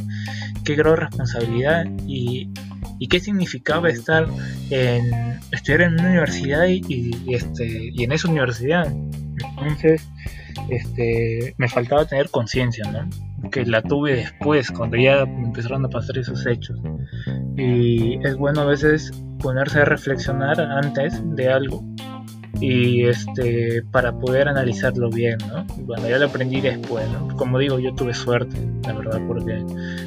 B: qué grado de responsabilidad y, y qué significaba estar en estudiar en una universidad y, este y en esa universidad. Entonces, este, me faltaba tener conciencia, ¿no? Que la tuve después, cuando ya empezaron a pasar esos hechos. Y es bueno a veces ponerse a reflexionar antes de algo y este para poder analizarlo bien, ¿no? Bueno, ya lo aprendí después, ¿no? Como digo, yo tuve suerte, la verdad, porque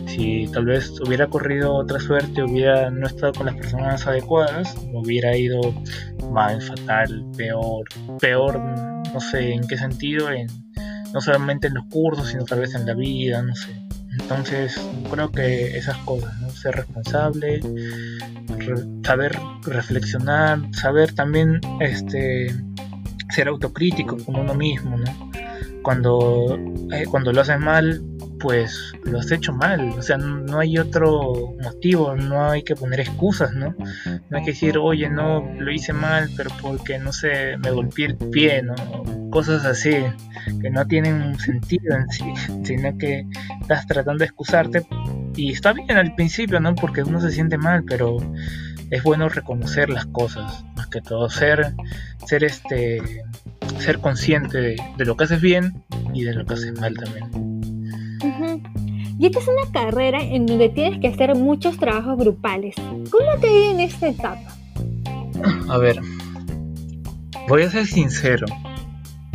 B: si tal vez hubiera corrido otra suerte, hubiera no estado con las personas adecuadas, hubiera ido mal, fatal, peor, peor, no sé en qué sentido, en, no solamente en los cursos, sino tal vez en la vida, no sé. Entonces, creo que esas cosas, ¿no? Ser responsable, saber reflexionar, saber también este ser autocrítico con uno mismo, ¿no? Cuando, eh, cuando lo haces mal, pues lo has hecho mal, o sea, no hay otro motivo, no hay que poner excusas, ¿no? No hay que decir, oye, no, lo hice mal, pero porque, no sé, me golpeé el pie, ¿no? Cosas así, que no tienen sentido en sí, sino que estás tratando de excusarte y está bien al principio, ¿no? Porque uno se siente mal, pero es bueno reconocer las cosas, más que todo, ser, ser este, ser consciente de, lo que haces bien y de lo que haces mal también.
A: Y esta es una carrera en donde tienes que hacer muchos trabajos grupales. ¿Cómo te ha en esta etapa?
B: A ver, voy a ser sincero.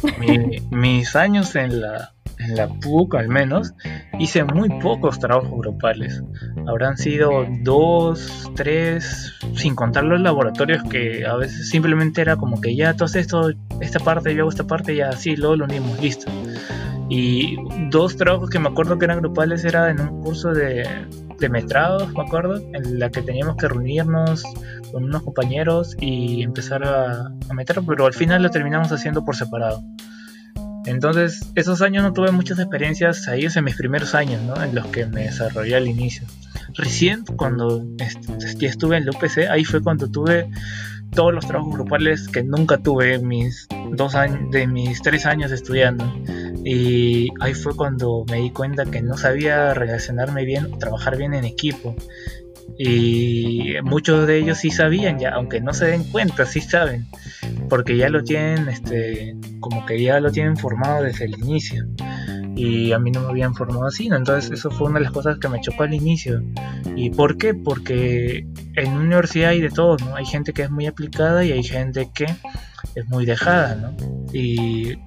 B: mis años en la, en la PUC al menos, hice muy pocos trabajos grupales. Habrán sido dos, tres, sin contar los laboratorios que a veces simplemente era como que ya todo esto, esta parte, yo hago esta parte, ya así, luego lo unimos, listo. Y dos trabajos que me acuerdo que eran grupales era en un curso de, de metrados, me acuerdo, en la que teníamos que reunirnos con unos compañeros y empezar a, a meter, pero al final lo terminamos haciendo por separado. Entonces, esos años no tuve muchas experiencias ahí, en mis primeros años, ¿no? En los que me desarrollé al inicio. Recién, cuando ya estuve en la UPC, ahí fue cuando tuve todos los trabajos grupales que nunca tuve en mis dos años, de mis tres años estudiando. Y ahí fue cuando me di cuenta que no sabía relacionarme bien, trabajar bien en equipo. Y muchos de ellos sí sabían ya, aunque no se den cuenta, sí saben, porque ya lo tienen, este, como que ya lo tienen formado desde el inicio. Y a mí no me habían formado así, ¿no? Entonces eso fue una de las cosas que me chocó al inicio. ¿Y por qué? Porque en una universidad hay de todo, ¿no? Hay gente que es muy aplicada y hay gente que es muy dejada, ¿no? Y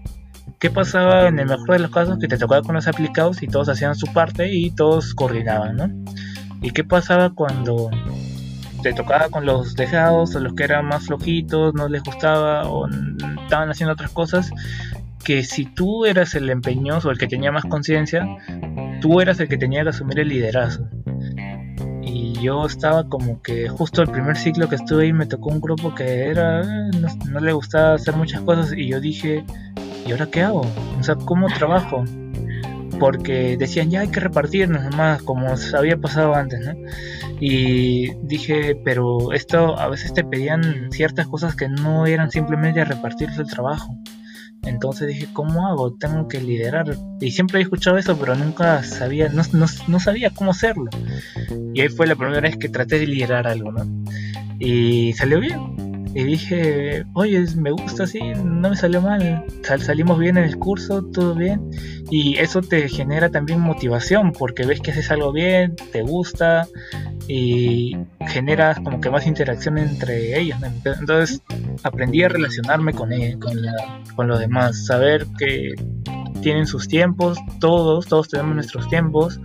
B: ¿qué pasaba en el mejor de los casos? Que te tocaba con los aplicados y todos hacían su parte y todos coordinaban, ¿no? ¿Y qué pasaba cuando te tocaba con los dejados o los que eran más flojitos, no les gustaba o estaban haciendo otras cosas? Que si tú eras el empeñoso, el que tenía más conciencia, tú eras el que tenía que asumir el liderazgo. Y yo estaba como que justo el primer ciclo que estuve ahí me tocó un grupo que era no, no le gustaba hacer muchas cosas y yo dije, ¿y ahora qué hago? O sea, ¿cómo trabajo? porque decían ya hay que repartirnos nomás como había pasado antes, ¿no? Y dije, pero esto a veces te pedían ciertas cosas que no eran simplemente repartirse el trabajo. Entonces dije, ¿cómo hago? Tengo que liderar. Y siempre he escuchado eso, pero nunca sabía, no, no sabía cómo hacerlo. Y ahí fue la primera vez que traté de liderar algo, ¿no? Y salió bien y dije, oye, me gusta así, no me salió mal, salimos bien en el curso, todo bien, y eso te genera también motivación, porque ves que haces algo bien, te gusta, y generas como que más interacción entre ellos. Entonces aprendí a relacionarme con, con, con los demás, saber que tienen sus tiempos, todos, todos tenemos nuestros tiempos,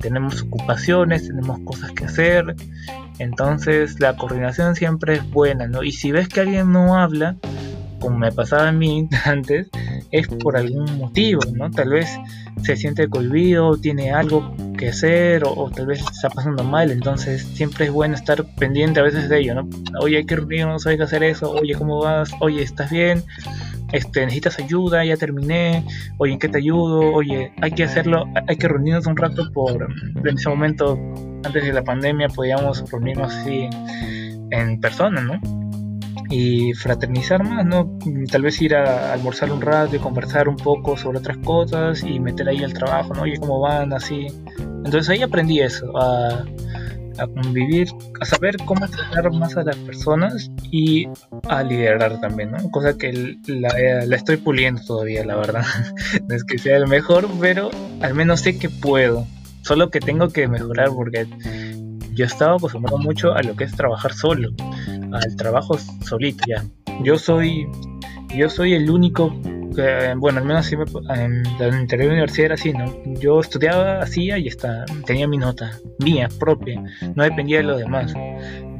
B: tenemos ocupaciones, tenemos cosas que hacer entonces la coordinación siempre es buena, ¿no? Y si ves que alguien no habla, como me pasaba a mí antes, es por algún motivo, ¿no? Tal vez se siente cohibido, tiene algo que hacer o, tal vez está pasando mal, entonces siempre es bueno estar pendiente a veces de ello, ¿no? Oye, hay que reunirnos, hay que hacer eso, oye, ¿cómo vas? Oye, ¿estás bien? Este, necesitas ayuda, ya terminé, oye, ¿en qué te ayudo? Oye, hay que hacerlo, hay que reunirnos un rato por, en ese momento, antes de la pandemia, podíamos reunirnos así en persona, ¿no? Y fraternizar más, ¿no? Tal vez ir a almorzar un rato y conversar un poco sobre otras cosas y meter ahí el trabajo, ¿no? Oye, ¿cómo van? Así. Entonces ahí aprendí eso, a convivir, a saber cómo tratar más a las personas y a liderar también, ¿no? Cosa que la, la estoy puliendo todavía, la verdad. no es que sea el mejor, pero al menos sé que puedo. Solo que tengo que mejorar porque yo estaba acostumbrado mucho a lo que es trabajar solo. al trabajo solito ya. Yo soy, yo soy el único bueno, al menos en la universidad era así, ¿no? Yo estudiaba, hacía y está, tenía mi nota, mía, propia, no dependía de los demás.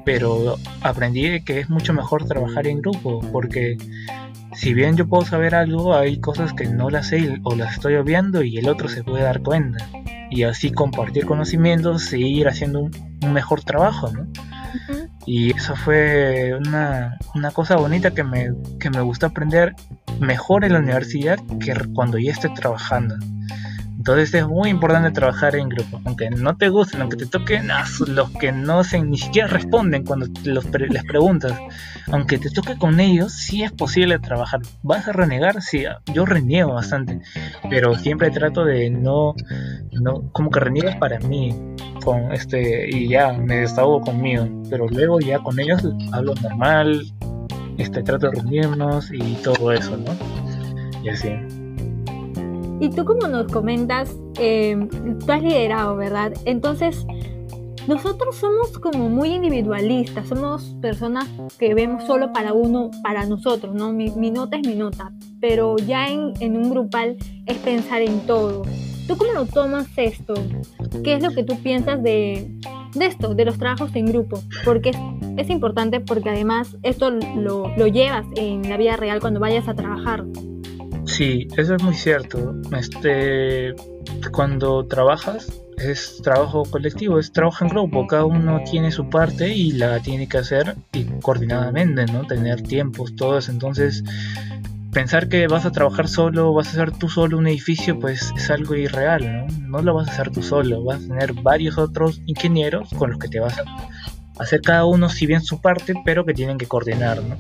B: Pero aprendí que es mucho mejor trabajar en grupo, porque si bien yo puedo saber algo, hay cosas que no las sé o las estoy obviando y el otro se puede dar cuenta. Y así compartir conocimientos e ir haciendo un, mejor trabajo, ¿no? Y eso fue una, cosa bonita que me, que me gustó aprender mejor en la universidad que cuando ya esté trabajando. Entonces es muy importante trabajar en grupo, aunque no te gusten, aunque te toquen los que no se, ni siquiera responden cuando los les preguntas, aunque te toque con ellos, sí es posible trabajar. ¿Vas a renegar? Sí, yo reniego bastante, pero siempre trato de no, no como que reniegas para mí, con este, y ya me desahogo conmigo, pero luego ya con ellos hablo normal, este, trato de reunirnos y todo eso, ¿no? Y así.
A: Y tú como nos comentas, em, tú has liderado, ¿verdad? Entonces, nosotros somos como muy individualistas, somos personas que vemos solo para uno, para nosotros, ¿no? Mi, nota es mi nota, pero ya en, en, un grupal es pensar en todo. ¿Tú cómo lo tomas esto? ¿Qué es lo que tú piensas de, de esto, de los trabajos en grupo? Porque es, es importante porque además esto lo, lo llevas en la vida real cuando vayas a trabajar.
B: Sí, eso es muy cierto. Este, cuando trabajas es trabajo colectivo, es trabajo en grupo, cada uno tiene su parte y la tiene que hacer y coordinadamente, ¿no? Tener tiempos, todos, entonces pensar que vas a trabajar solo, vas a hacer tú solo un edificio, pues es algo irreal, ¿no? No lo vas a hacer tú solo, vas a tener varios otros ingenieros con los que te vas a hacer cada uno si bien su parte, pero que tienen que coordinar, ¿no?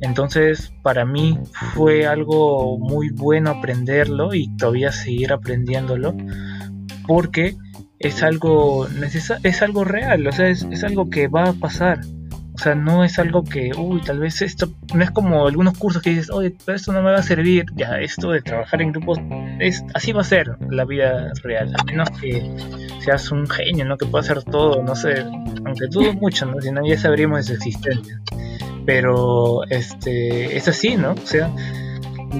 B: Entonces, para mí fue algo muy bueno aprenderlo y todavía seguir aprendiéndolo, porque es algo, es algo real, o sea, es, es algo que va a pasar. O sea, no es algo que, uy, tal vez esto, no es como algunos cursos que dices, oye, pero esto no me va a servir. Ya, esto de trabajar en grupos, es, así va a ser la vida real. A menos que seas un genio, ¿no? Que pueda hacer todo, no sé, aunque dudo mucho, ¿no? Si no, ya sabríamos de su existencia pero este es así, ¿no? O sea,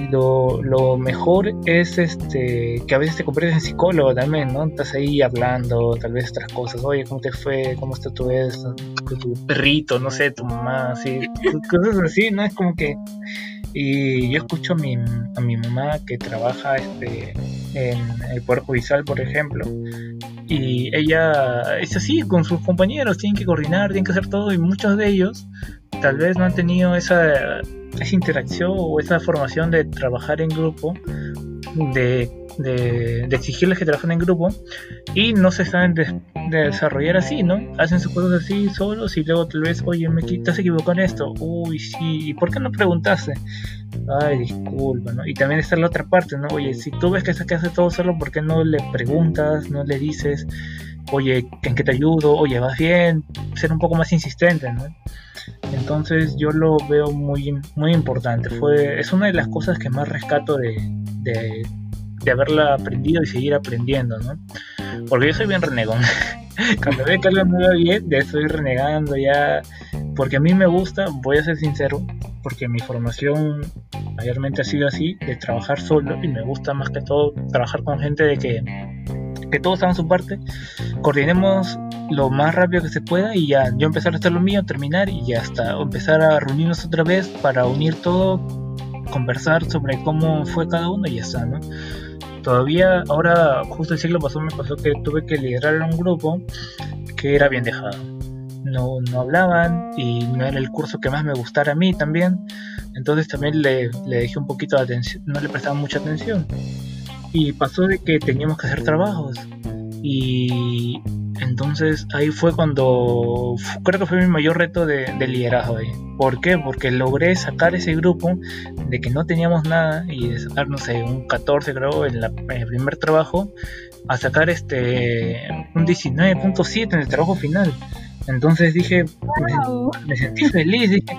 B: lo, lo, mejor es este que a veces te conviertes en psicólogo también, ¿no? Estás ahí hablando, tal vez otras cosas, oye, ¿cómo te fue? ¿Cómo está tu, tu perrito? No sé, tu mamá, así, cosas así, ¿no? Es como que... Y yo escucho a mi, a mi mamá que trabaja este, en el Poder Judicial, por ejemplo, y ella es así con sus compañeros, tienen que coordinar, tienen que hacer todo, y muchos de ellos tal vez no han tenido esa, esa interacción o esa formación de trabajar en grupo, de, exigirles que trabajen en grupo y no se saben de, desarrollar así, ¿no? Hacen sus cosas así solos y luego tal vez, oye, me estás equivocado en esto, uy, sí, ¿y por qué no preguntaste? Ay, disculpa, ¿no? Y también está la otra parte, ¿no? Oye, si tú ves que se hace todo solo, ¿por qué no le preguntas, no le dices, oye, ¿en qué te ayudo? Oye, ¿vas bien? Ser un poco más insistente, ¿no? Entonces yo lo veo muy, muy importante. Fue, es una de las cosas que más rescato de, de, haberla aprendido y seguir aprendiendo, ¿no? Porque yo soy bien renegón. Cuando veo que algo me va bien, ya estoy renegando, ya. Porque a mí me gusta, voy a ser sincero, porque mi formación mayormente ha sido así, de trabajar solo, y me gusta más que todo trabajar con gente de que, que todos hagan su parte, coordinemos lo más rápido que se pueda y ya yo empezar a hacer lo mío, terminar y ya está, empezar a reunirnos otra vez para unir todo, conversar sobre cómo fue cada uno y ya está, ¿no? Todavía, ahora, justo el siglo pasado me pasó que tuve que liderar un grupo que era bien dejado. No, no hablaban y no era el curso que más me gustara a mí también. Entonces también le, le dejé un poquito de atención, no le prestaba mucha atención. Y pasó de que teníamos que hacer trabajos. Y entonces ahí fue cuando creo que fue mi mayor reto de, liderazgo ahí. ¿Por qué? Porque logré sacar ese grupo de que no teníamos nada y de sacar, no sé, un 14 creo en, el primer trabajo a sacar este un 19.7 en el trabajo final. Entonces dije, me, sentí feliz, dije,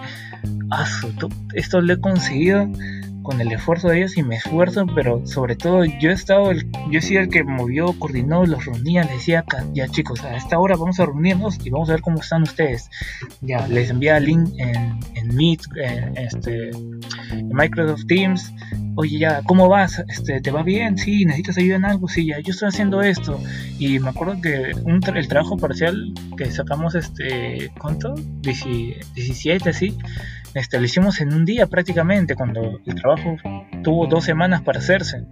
B: ah, esto lo he conseguido con el esfuerzo de ellos y me esfuerzo, pero sobre todo yo he estado, el, yo he sido el que movió, coordinó, los reunía, les decía, ya chicos, a esta hora vamos a reunirnos y vamos a ver cómo están ustedes. Ya, les envía el link en, en Meet, en, este, en Microsoft Teams, oye ya, ¿cómo vas? Este, ¿Te va bien? Sí, ¿necesitas ayuda en algo? Sí, ya, yo estoy haciendo esto. Y me acuerdo que un el trabajo parcial que sacamos, este, ¿cuánto? 17, así este, lo hicimos en un día prácticamente, cuando el trabajo tuvo dos semanas para hacerse.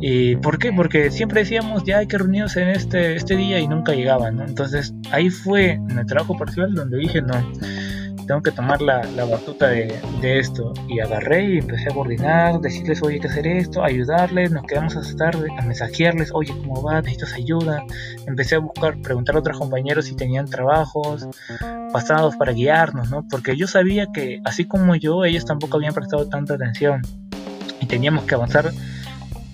B: ¿Y por qué? Porque siempre decíamos, ya hay que reunirnos en este, este día y nunca llegaban, Entonces ahí fue en el trabajo parcial donde dije, no, tengo que tomar la, batuta de, esto. Y agarré y empecé a coordinar, decirles, oye, hay que hacer esto, ayudarles, nos quedamos hasta tarde, a mensajearles, oye, ¿cómo va? ¿Necesitas ayuda? Empecé a buscar, preguntar a otros compañeros si tenían trabajos pasados para guiarnos, ¿no? Porque yo sabía que, así como yo, ellos tampoco habían prestado tanta atención. Y teníamos que avanzar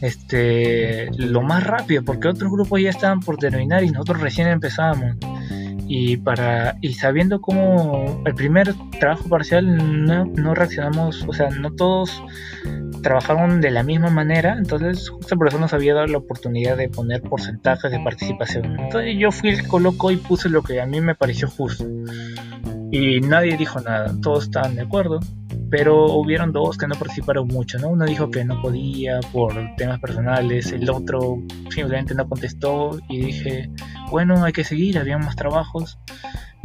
B: este lo más rápido porque otros grupos ya estaban por terminar y nosotros recién empezábamos y para y sabiendo cómo el primer trabajo parcial no, no reaccionamos, o sea, no todos trabajaron de la misma manera, entonces por eso nos había dado la oportunidad de poner porcentajes de participación. Entonces yo fui el que colocó y puse lo que a mí me pareció justo. Y nadie dijo nada, todos estaban de acuerdo pero hubieron dos que no participaron mucho, ¿no? Uno dijo que no podía por temas personales, el otro simplemente no contestó y dije, bueno, hay que seguir, había más trabajos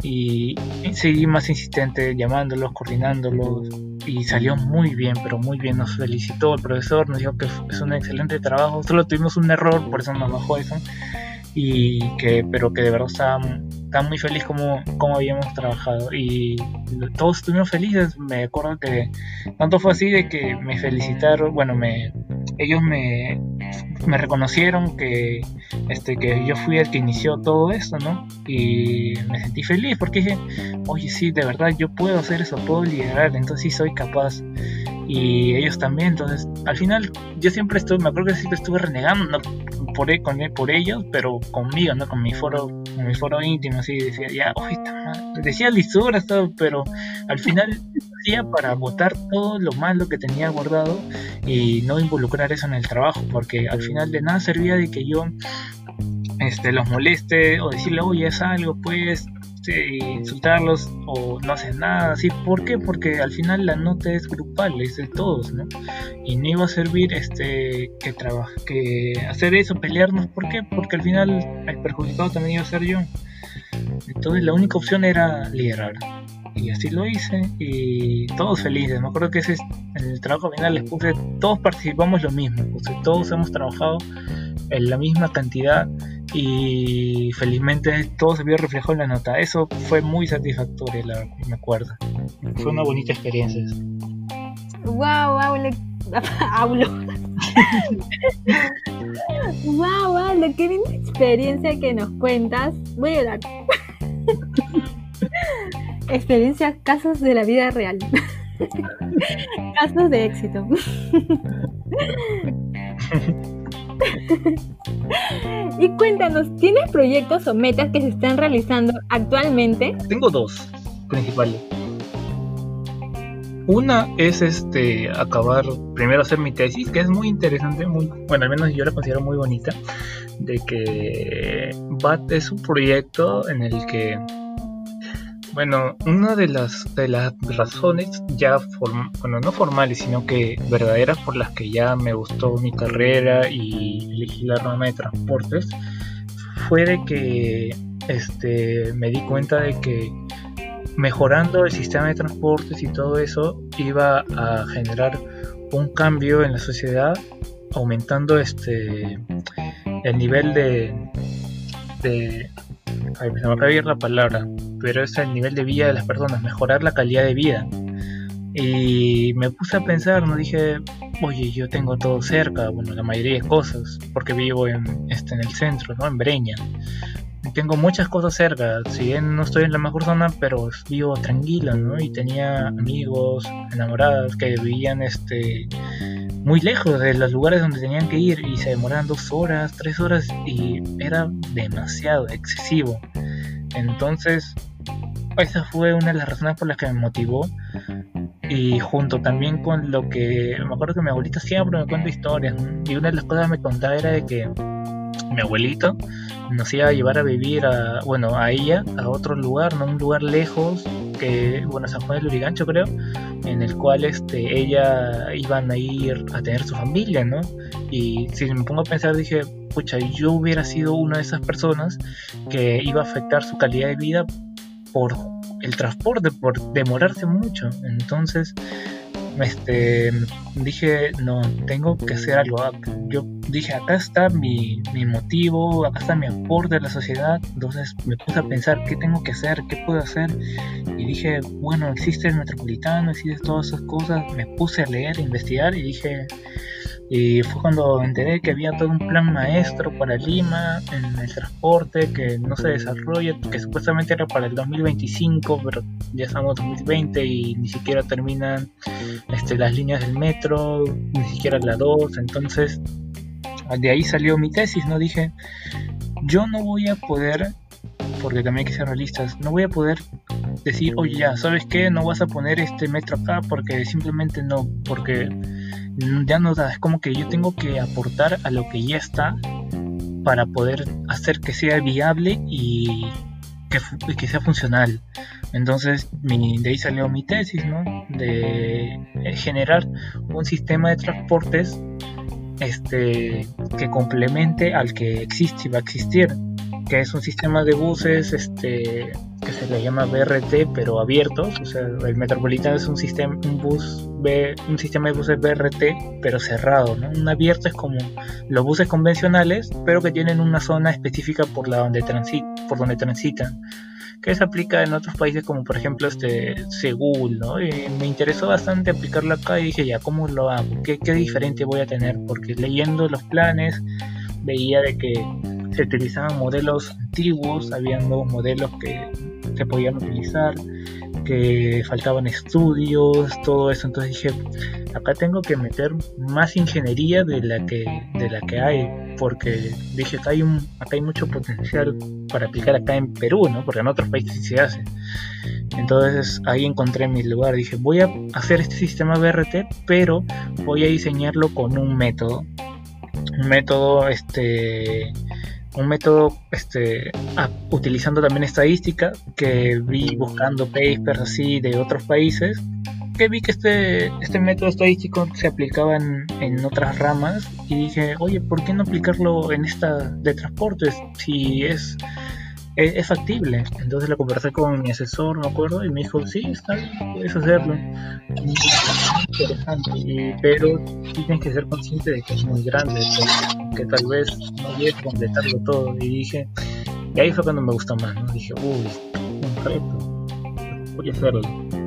B: y seguí más insistente llamándolos, coordinándolos y salió muy bien, pero muy bien, nos felicitó el profesor, nos dijo que es un excelente trabajo, solo tuvimos un error, por eso nos bajó eso y que pero que de verdad estaba, muy feliz como, como habíamos trabajado. Y todos estuvimos felices. Me acuerdo que tanto fue así de que me felicitaron bueno me ellos me, me reconocieron que este que yo fui el que inició todo esto no y me sentí feliz porque dije oye sí de verdad yo puedo hacer eso puedo liderar entonces sí soy capaz y ellos también entonces al final yo siempre estuve me acuerdo que siempre estuve renegando por, e, con, por ellos, pero conmigo, ¿no? Con mi foro, con mi foro íntimo, así decía, ya, uy, decía lisura, pero al final hacía para votar todo lo malo que tenía guardado y no involucrar eso en el trabajo, porque al final de nada servía de que yo este, los moleste o decirle, oye, es algo, pues, insultarlos o no hacer nada así. ¿Por qué? Porque al final la nota es grupal, es de todos, ¿no? Y no iba a servir este que que hacer eso, pelearnos. ¿Por qué? Porque al final el perjudicado también iba a ser yo. Entonces la única opción era liderar. Y así lo hice y todos felices. Me acuerdo que ese en el trabajo final les puse, todos participamos lo mismo, todos hemos trabajado en la misma cantidad y felizmente todo se vio reflejado en la nota. Eso fue muy satisfactorio, la, me acuerdo. Fue una bonita experiencia.
A: Wow, wow, hablo. wow, wow, qué linda experiencia que nos cuentas. Voy a dar experiencias, casos de la vida real. casos de éxito. y cuéntanos, ¿tienes proyectos o metas que se están realizando actualmente?
B: Tengo dos principales. Una es este acabar primero hacer mi tesis, que es muy interesante, muy bueno, al menos yo la considero muy bonita, de que BAT es un proyecto en el que bueno, una de las, de las razones ya, bueno, no formales, sino que verdaderas por las que ya me gustó mi carrera y elegí la rama de transportes, fue de que este, me di cuenta de que mejorando el sistema de transportes y todo eso iba a generar un cambio en la sociedad, aumentando este el nivel de, de Ay, me de ir la palabra, pero es el nivel de vida de las personas, mejorar la calidad de vida. Y me puse a pensar, no dije, oye, yo tengo todo cerca, bueno, la mayoría de cosas, porque vivo en, este, en el centro, ¿no? En Breña. Tengo muchas cosas cerca, si bien no estoy en la mejor zona, pero vivo tranquila, ¿no? Y tenía amigos, enamoradas que vivían este muy lejos de los lugares donde tenían que ir y se demoraban dos horas, tres horas y era demasiado excesivo. Entonces, esa fue una de las razones por las que me motivó. Y junto también con lo que me acuerdo que mi abuelita siempre me cuenta historias y una de las cosas que me contaba era de que mi abuelito nos iba a llevar a vivir a, bueno, a ella, a otro lugar, ¿no? Un lugar lejos, que, bueno, San Juan del Urigancho creo, en el cual este, ella iban a ir a tener su familia, ¿no? Y si me pongo a pensar, dije, pucha, yo hubiera sido una de esas personas que iba a afectar su calidad de vida por el transporte, por demorarse mucho. Entonces, este, dije, no, tengo que hacer algo. Dije, acá está mi, mi motivo, acá está mi aporte a la sociedad. Entonces me puse a pensar, ¿qué tengo que hacer? ¿Qué puedo hacer? Y dije, bueno, existe el metropolitano, existe todas esas cosas. Me puse a leer, a investigar y dije, y fue cuando enteré que había todo un plan maestro para Lima en el transporte que no se desarrolla, que supuestamente era para el 2025, pero ya estamos en 2020 y ni siquiera terminan este, las líneas del metro, ni siquiera la 2. Entonces, de ahí salió mi tesis, ¿no? Dije, yo no voy a poder, porque también hay que ser realistas, no voy a poder decir, oye, ya, ¿sabes qué? No vas a poner este metro acá porque simplemente no, porque ya no da, es como que yo tengo que aportar a lo que ya está para poder hacer que sea viable y que, sea funcional. Entonces de ahí salió mi tesis, ¿no? De eh, generar un sistema de transportes este, que complemente al que existe y va a existir, que es un sistema de buses este, que se le llama BRT, pero abiertos. O sea, el Metropolitano es un sistema, un bus un sistema de buses BRT, pero cerrado. ¿no? Un abierto es como los buses convencionales, pero que tienen una zona específica por la donde transit, por donde transitan que se aplica en otros países como por ejemplo este Seúl, ¿no? Y me interesó bastante aplicarlo acá y dije ya, ¿cómo lo hago? ¿Qué, ¿Qué diferente voy a tener? Porque leyendo los planes veía de que se utilizaban modelos antiguos, habían nuevos modelos que se podían utilizar, que faltaban estudios, todo eso. Entonces dije, acá tengo que meter más ingeniería de la que, de la que hay, porque dije, acá hay, un, acá hay mucho potencial para aplicar acá en Perú, ¿no? Porque en otros países se hace. Entonces ahí encontré mi lugar. Dije, voy a hacer este sistema BRT, pero voy a diseñarlo con un método. Un método, este un método este, utilizando también estadística que vi buscando papers así de otros países que vi que este, este método estadístico se aplicaba en, en, otras ramas y dije, oye, ¿por qué no aplicarlo en esta de transportes? Si es es, factible. Entonces lo conversé con mi asesor, me acuerdo, y me dijo, sí, está bien, puedes hacerlo. interesante, pero tienes que ser consciente de que es muy grande, que, tal vez no llegues a completarlo todo. Y dije, y ahí fue cuando me gustó más, ¿no? Dije, uy, un reto, voy a hacerlo.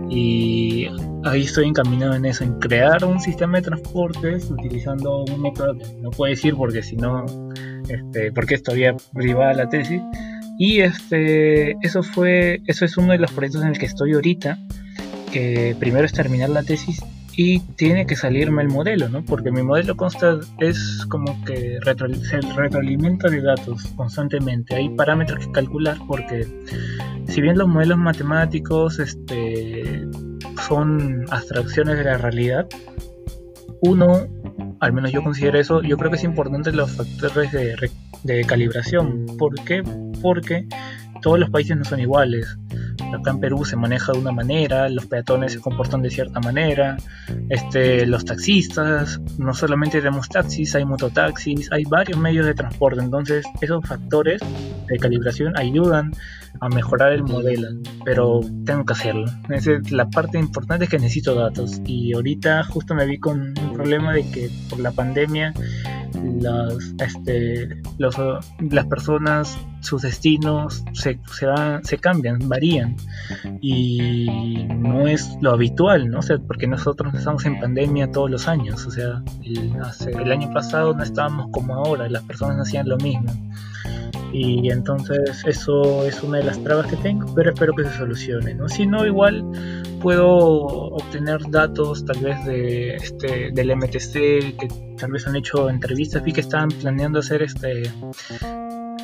B: Y ahí estoy encaminado en eso, en crear un sistema de transportes utilizando un método que no puedo decir porque si no, este, porque es todavía privada la tesis, y este, eso fue, eso es uno de los proyectos en el que estoy ahorita, que primero es terminar la tesis y tiene que salirme el modelo, ¿no? Porque mi modelo consta, es como que se retroalimenta de datos constantemente. Hay parámetros que calcular porque si bien los modelos matemáticos este, son abstracciones de la realidad, uno, al menos yo considero eso, yo creo que es importante los factores de, de calibración. ¿Por qué? Porque todos los países no son iguales. Acá en Perú se maneja de una manera, los peatones se comportan de cierta manera, este, los taxistas, no solamente tenemos taxis, hay mototaxis, hay varios medios de transporte, entonces esos factores de calibración ayudan a mejorar el modelo, pero tengo que hacerlo. la parte importante es que necesito datos y ahorita justo me vi con un problema de que por la pandemia las, este, las personas, sus destinos se, se, se, cambian, varían y no es lo habitual, ¿no? O porque nosotros estamos en pandemia todos los años, o sea, el, el año pasado no estábamos como ahora, las personas hacían lo mismo y entonces eso es una de las trabas que tengo, pero espero que se solucione, ¿no? Si no, igual puedo obtener datos tal vez de este del MTC que tal vez han hecho entrevistas vi que estaban planeando hacer este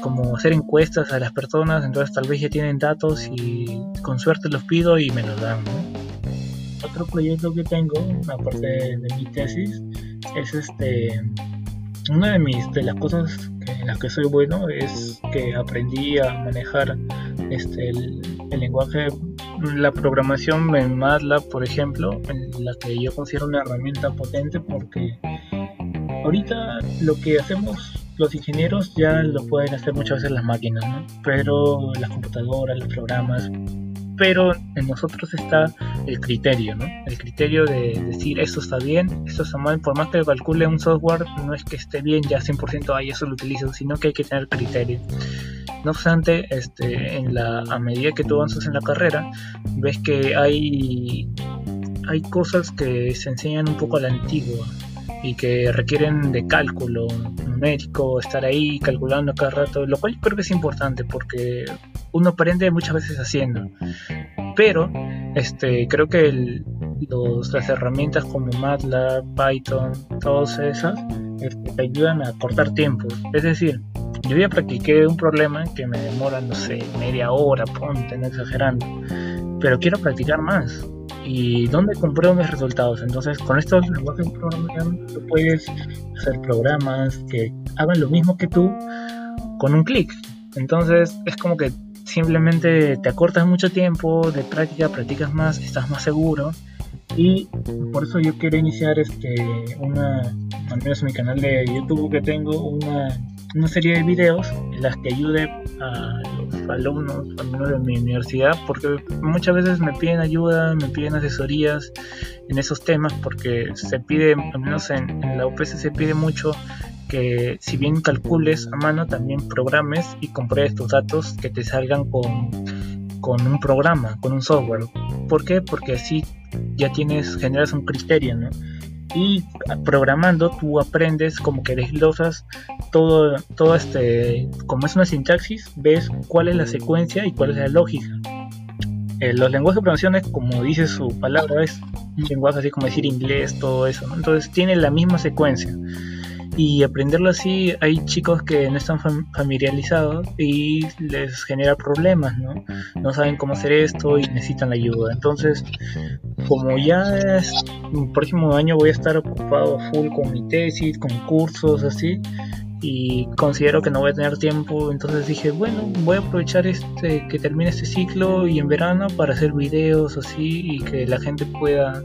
B: como hacer encuestas a las personas entonces tal vez ya tienen datos y con suerte los pido y me los dan ¿no? otro proyecto que tengo, aparte de, mi tesis, es este. Una de mis de las cosas en las que soy bueno es que aprendí a manejar este el, el lenguaje la programación en MATLAB, por ejemplo, en la que yo considero una herramienta potente porque ahorita lo que hacemos los ingenieros ya lo pueden hacer muchas veces las máquinas, ¿no? Pero las computadoras, los programas, pero en nosotros está el criterio, ¿no? El criterio de decir esto está bien, esto está mal, por más que calcule un software, no es que esté bien ya 100% ahí eso lo utilizo, sino que hay que tener criterio. No obstante, este, en la, a medida que tú avanzas en la carrera, ves que hay, hay cosas que se enseñan un poco a la antigua y que requieren de cálculo numérico, estar ahí calculando cada rato, lo cual creo que es importante porque uno aprende muchas veces haciendo. Pero este, creo que las herramientas como MATLAB, Python, todas esas, este, te ayudan a cortar tiempos. Es decir, yo ya practiqué un problema que me demora, no sé, media hora, ponte, no exagerando. Pero quiero practicar más. ¿Y dónde compruebo mis resultados? Entonces, con estos lenguajes de programación, tú puedes hacer programas que hagan lo mismo que tú con un clic. Entonces, es como que simplemente te acortas mucho tiempo de práctica, practicas más, estás más seguro. Y por eso yo quiero iniciar este una, al menos en mi canal de YouTube que tengo, una, una serie de videos en las que ayude a los alumnos, alumnos de mi universidad, porque muchas veces me piden ayuda, me piden asesorías en esos temas, porque se pide, al menos en, en la UPS se pide mucho que si bien calcules a mano, también programes y compruebes tus datos que te salgan con, con un programa, con un software. ¿Por qué? Porque así ya tienes, generas un criterio, ¿no? Y programando tú aprendes como que desglosas todo, todo este, como es una sintaxis, ves cuál es la secuencia y cuál es la lógica. Eh, los lenguajes de programación, como dice su palabra, es un lenguaje así como decir inglés, todo eso, ¿no? Entonces tiene la misma secuencia y aprenderlo así hay chicos que no están familiarizados y les genera problemas, ¿no? No saben cómo hacer esto y necesitan la ayuda. Entonces, como ya es el próximo año voy a estar ocupado full con mi tesis, con cursos así y considero que no voy a tener tiempo, entonces dije, bueno, voy a aprovechar este que termine este ciclo y en verano para hacer videos así y que la gente pueda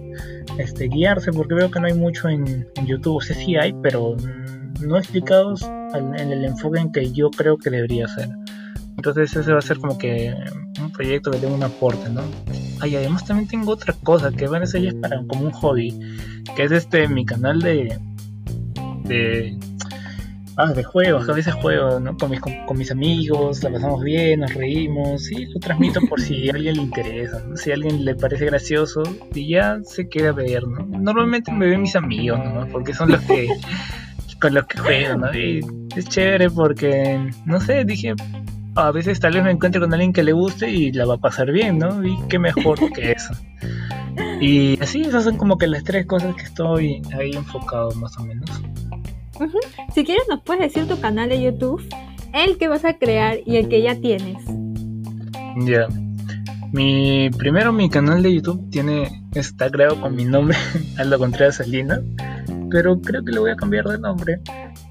B: este, guiarse porque veo que no hay mucho en, YouTube, o sea, sí hay, pero no explicados en el enfoque en que yo creo que debería ser. Entonces ese va a ser como que un proyecto que tenga un aporte, ¿no? y además también tengo otra cosa que van a ser para como un hobby, que es este mi canal de de ah, de juegos, a veces juego, ¿no? Con mis, con, mis amigos, la pasamos bien, nos reímos y lo transmito por si a alguien le interesa, si a alguien le parece gracioso y ya se queda a ver, ¿no? Normalmente me ven mis amigos, ¿no? Porque son los que con los que juego, ¿no? Y es chévere porque, no sé, dije, a veces tal vez me encuentre con alguien que le guste y la va a pasar bien, ¿no? Y qué mejor que eso. Y así, esas son como que las tres cosas que estoy ahí enfocado más o menos.
A: Si quieres nos puedes decir tu canal de YouTube, el que vas a crear y el que ya tienes.
B: Ya. Mi primero mi canal de YouTube tiene está creado con mi nombre Aldo Contreras Salina, pero creo que lo voy a cambiar de nombre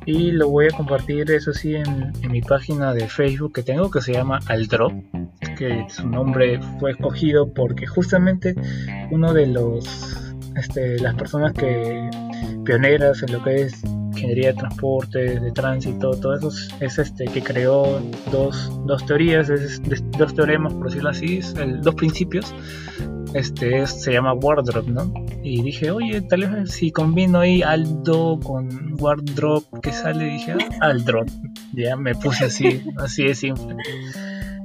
B: y lo voy a compartir eso sí en, mi página de Facebook que tengo que se llama Aldrop, que su nombre fue escogido porque justamente uno de los este, las personas que pioneras en lo que es ingeniería de transporte, de tránsito, todo eso es, este que creó dos, dos teorías, dos teoremas por decirlo así, dos principios. Este se llama wardrobe, ¿no? Y dije, oye, tal vez si combino ahí Aldo con wardrobe que sale, dije, ah, Aldrop. Ya me puse así, así de simple.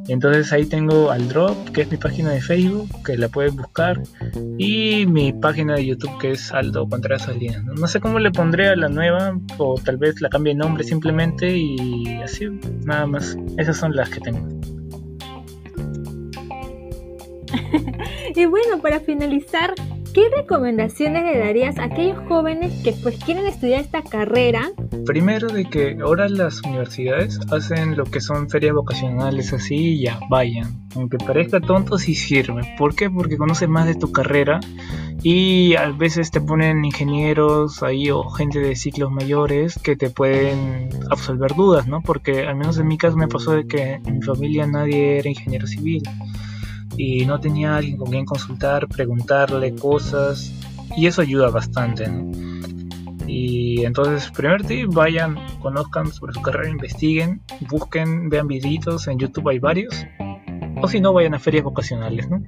B: Entonces ahí tengo al Drop, que es mi página de Facebook, que la puedes buscar, y mi página de YouTube, que es Aldo Contreras Salinas. No sé cómo le pondré a la nueva, o tal vez la cambie de nombre simplemente, y así, nada más. Esas son las que tengo.
A: y bueno, para finalizar, ¿qué recomendaciones le darías a aquellos jóvenes que pues quieren estudiar esta carrera?
B: Primero de que ahora las universidades hacen lo que son ferias vocacionales así y ya, vayan. Aunque parezca tonto, sí sirve. ¿Por qué? Porque conoces más de tu carrera y a veces te ponen ingenieros ahí o gente de ciclos mayores que te pueden absolver dudas, ¿no? Porque al menos en mi caso me pasó de que en mi familia nadie era ingeniero civil y no tenía alguien con quien consultar, preguntarle cosas y eso ayuda bastante, ¿no? Y entonces, primer tip, vayan, conozcan sobre su carrera, investiguen, busquen, vean videitos, en YouTube hay varios, o si no, vayan a ferias vocacionales, ¿no?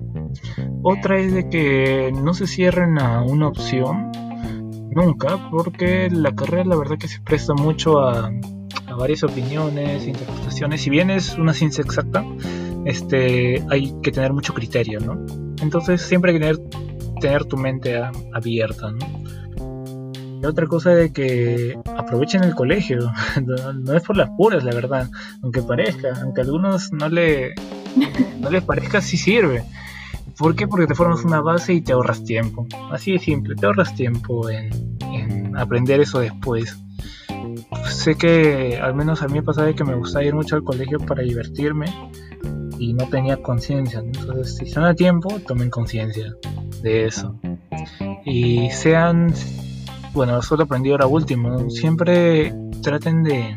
B: Otra es de que no se cierren a una opción, nunca, porque la carrera la verdad que se presta mucho a, a varias opiniones, interpretaciones, si bien es una ciencia exacta, este, hay que tener mucho criterio, ¿no? Entonces siempre hay que tener, tener tu mente abierta, ¿no? Y otra cosa de que aprovechen el colegio, no, es por las puras, la verdad, aunque parezca, aunque a algunos no, le, no les parezca, sí sirve. ¿Por qué? Porque te formas una base y te ahorras tiempo. Así de simple, te ahorras tiempo en, en aprender eso después. Sé que al menos a mí me pasaba que me gustaba ir mucho al colegio para divertirme y no tenía conciencia. Entonces, si están a tiempo, tomen conciencia de eso. Y sean, bueno, eso lo aprendí ahora último, siempre traten de,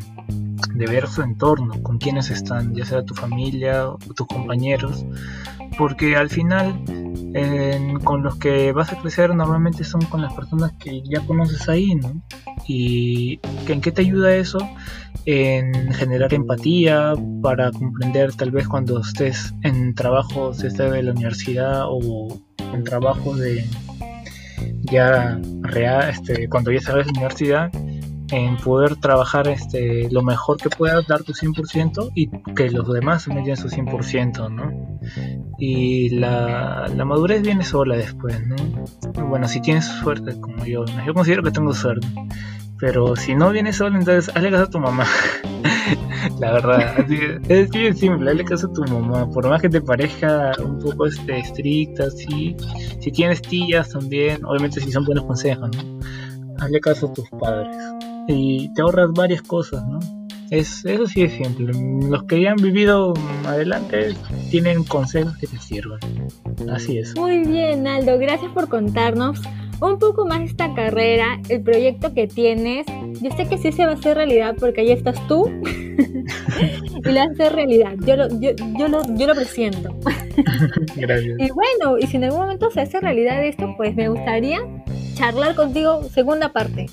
B: de ver su entorno, con quienes están, ya sea tu familia o tus compañeros, porque al final con los que vas a crecer normalmente son con las personas que ya conoces ahí, ¿no? ¿Y en qué te ayuda eso? En generar empatía para comprender tal vez cuando estés en trabajos de la universidad o en trabajo de ya real, este, cuando ya sabes la universidad, en poder trabajar este, lo mejor que puedas, dar tu 100% y que los demás me den su 100%, ¿no? Y la, la, madurez viene sola después, ¿no? Bueno, si tienes suerte como yo, yo considero que tengo suerte, pero si no viene sola, entonces hazle caso a tu mamá. la verdad, es bien simple, hazle caso a tu mamá, por más que te parezca un poco este, estricta, sí, si tienes tías también, obviamente si son buenos consejos, ¿no? Hazle caso a tus padres y te ahorras varias cosas, ¿no? Es, eso sí es simple. Los que ya han vivido adelante tienen consejos que te sirven. Así es.
A: Muy bien, Aldo. Gracias por contarnos un poco más esta carrera, el proyecto que tienes. Yo sé que sí se va a hacer realidad porque ahí estás tú y lo hace realidad. Yo lo, yo, yo lo, yo lo presiento.
B: Gracias.
A: Y bueno, y si en algún momento se hace realidad esto, pues me gustaría charlar contigo segunda parte.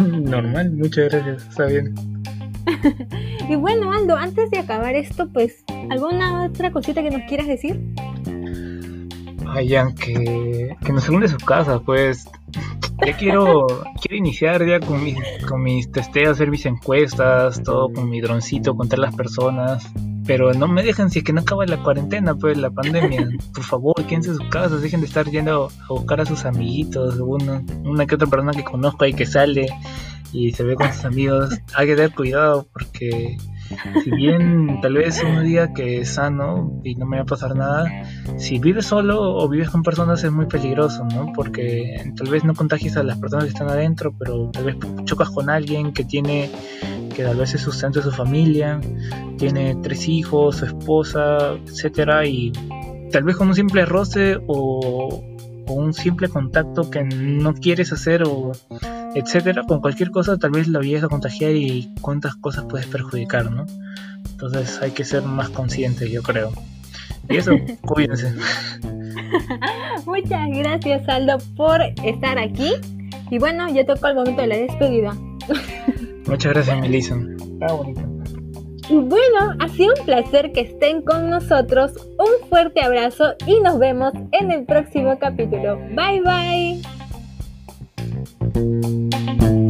B: Normal, muchas gracias, está bien.
A: y bueno, Aldo, antes de acabar esto, pues, ¿alguna otra cosita que nos quieras decir?
B: Vayan, que, que nos de su casa, pues. Ya quiero, quiero iniciar ya con mis, con mis testeos, hacer mis encuestas, todo con mi droncito, contar las personas pero no me dejan si es que no acaba la cuarentena, pues la pandemia. Por favor, quédense en sus casas, dejen de estar yendo a buscar a sus amiguitos, una, una que otra persona que conozco ahí que sale y se ve con sus amigos. Hay que tener cuidado porque si bien tal vez un día que es sano y no me va a pasar nada, si vives solo o vives con personas es muy peligroso, ¿no? Porque tal vez no contagies a las personas que están adentro, pero tal vez chocas con alguien que tiene que tal vez es sustento de su familia, tiene tres hijos, su esposa, etcétera, y tal vez con un simple roce o, o un simple contacto que no quieres hacer o etcétera, con cualquier cosa tal vez la vayas a contagiar y cuántas cosas puedes perjudicar, ¿no? Entonces hay que ser más conscientes, yo creo. Y eso, cuídense.
A: Muchas gracias, Aldo, por estar aquí. Y bueno, ya tocó el momento de la despedida.
B: Muchas gracias, Melissa. Está bonito.
A: Y bueno, ha sido un placer que estén con nosotros. Un fuerte abrazo y nos vemos en el próximo capítulo. Bye bye. Thank you.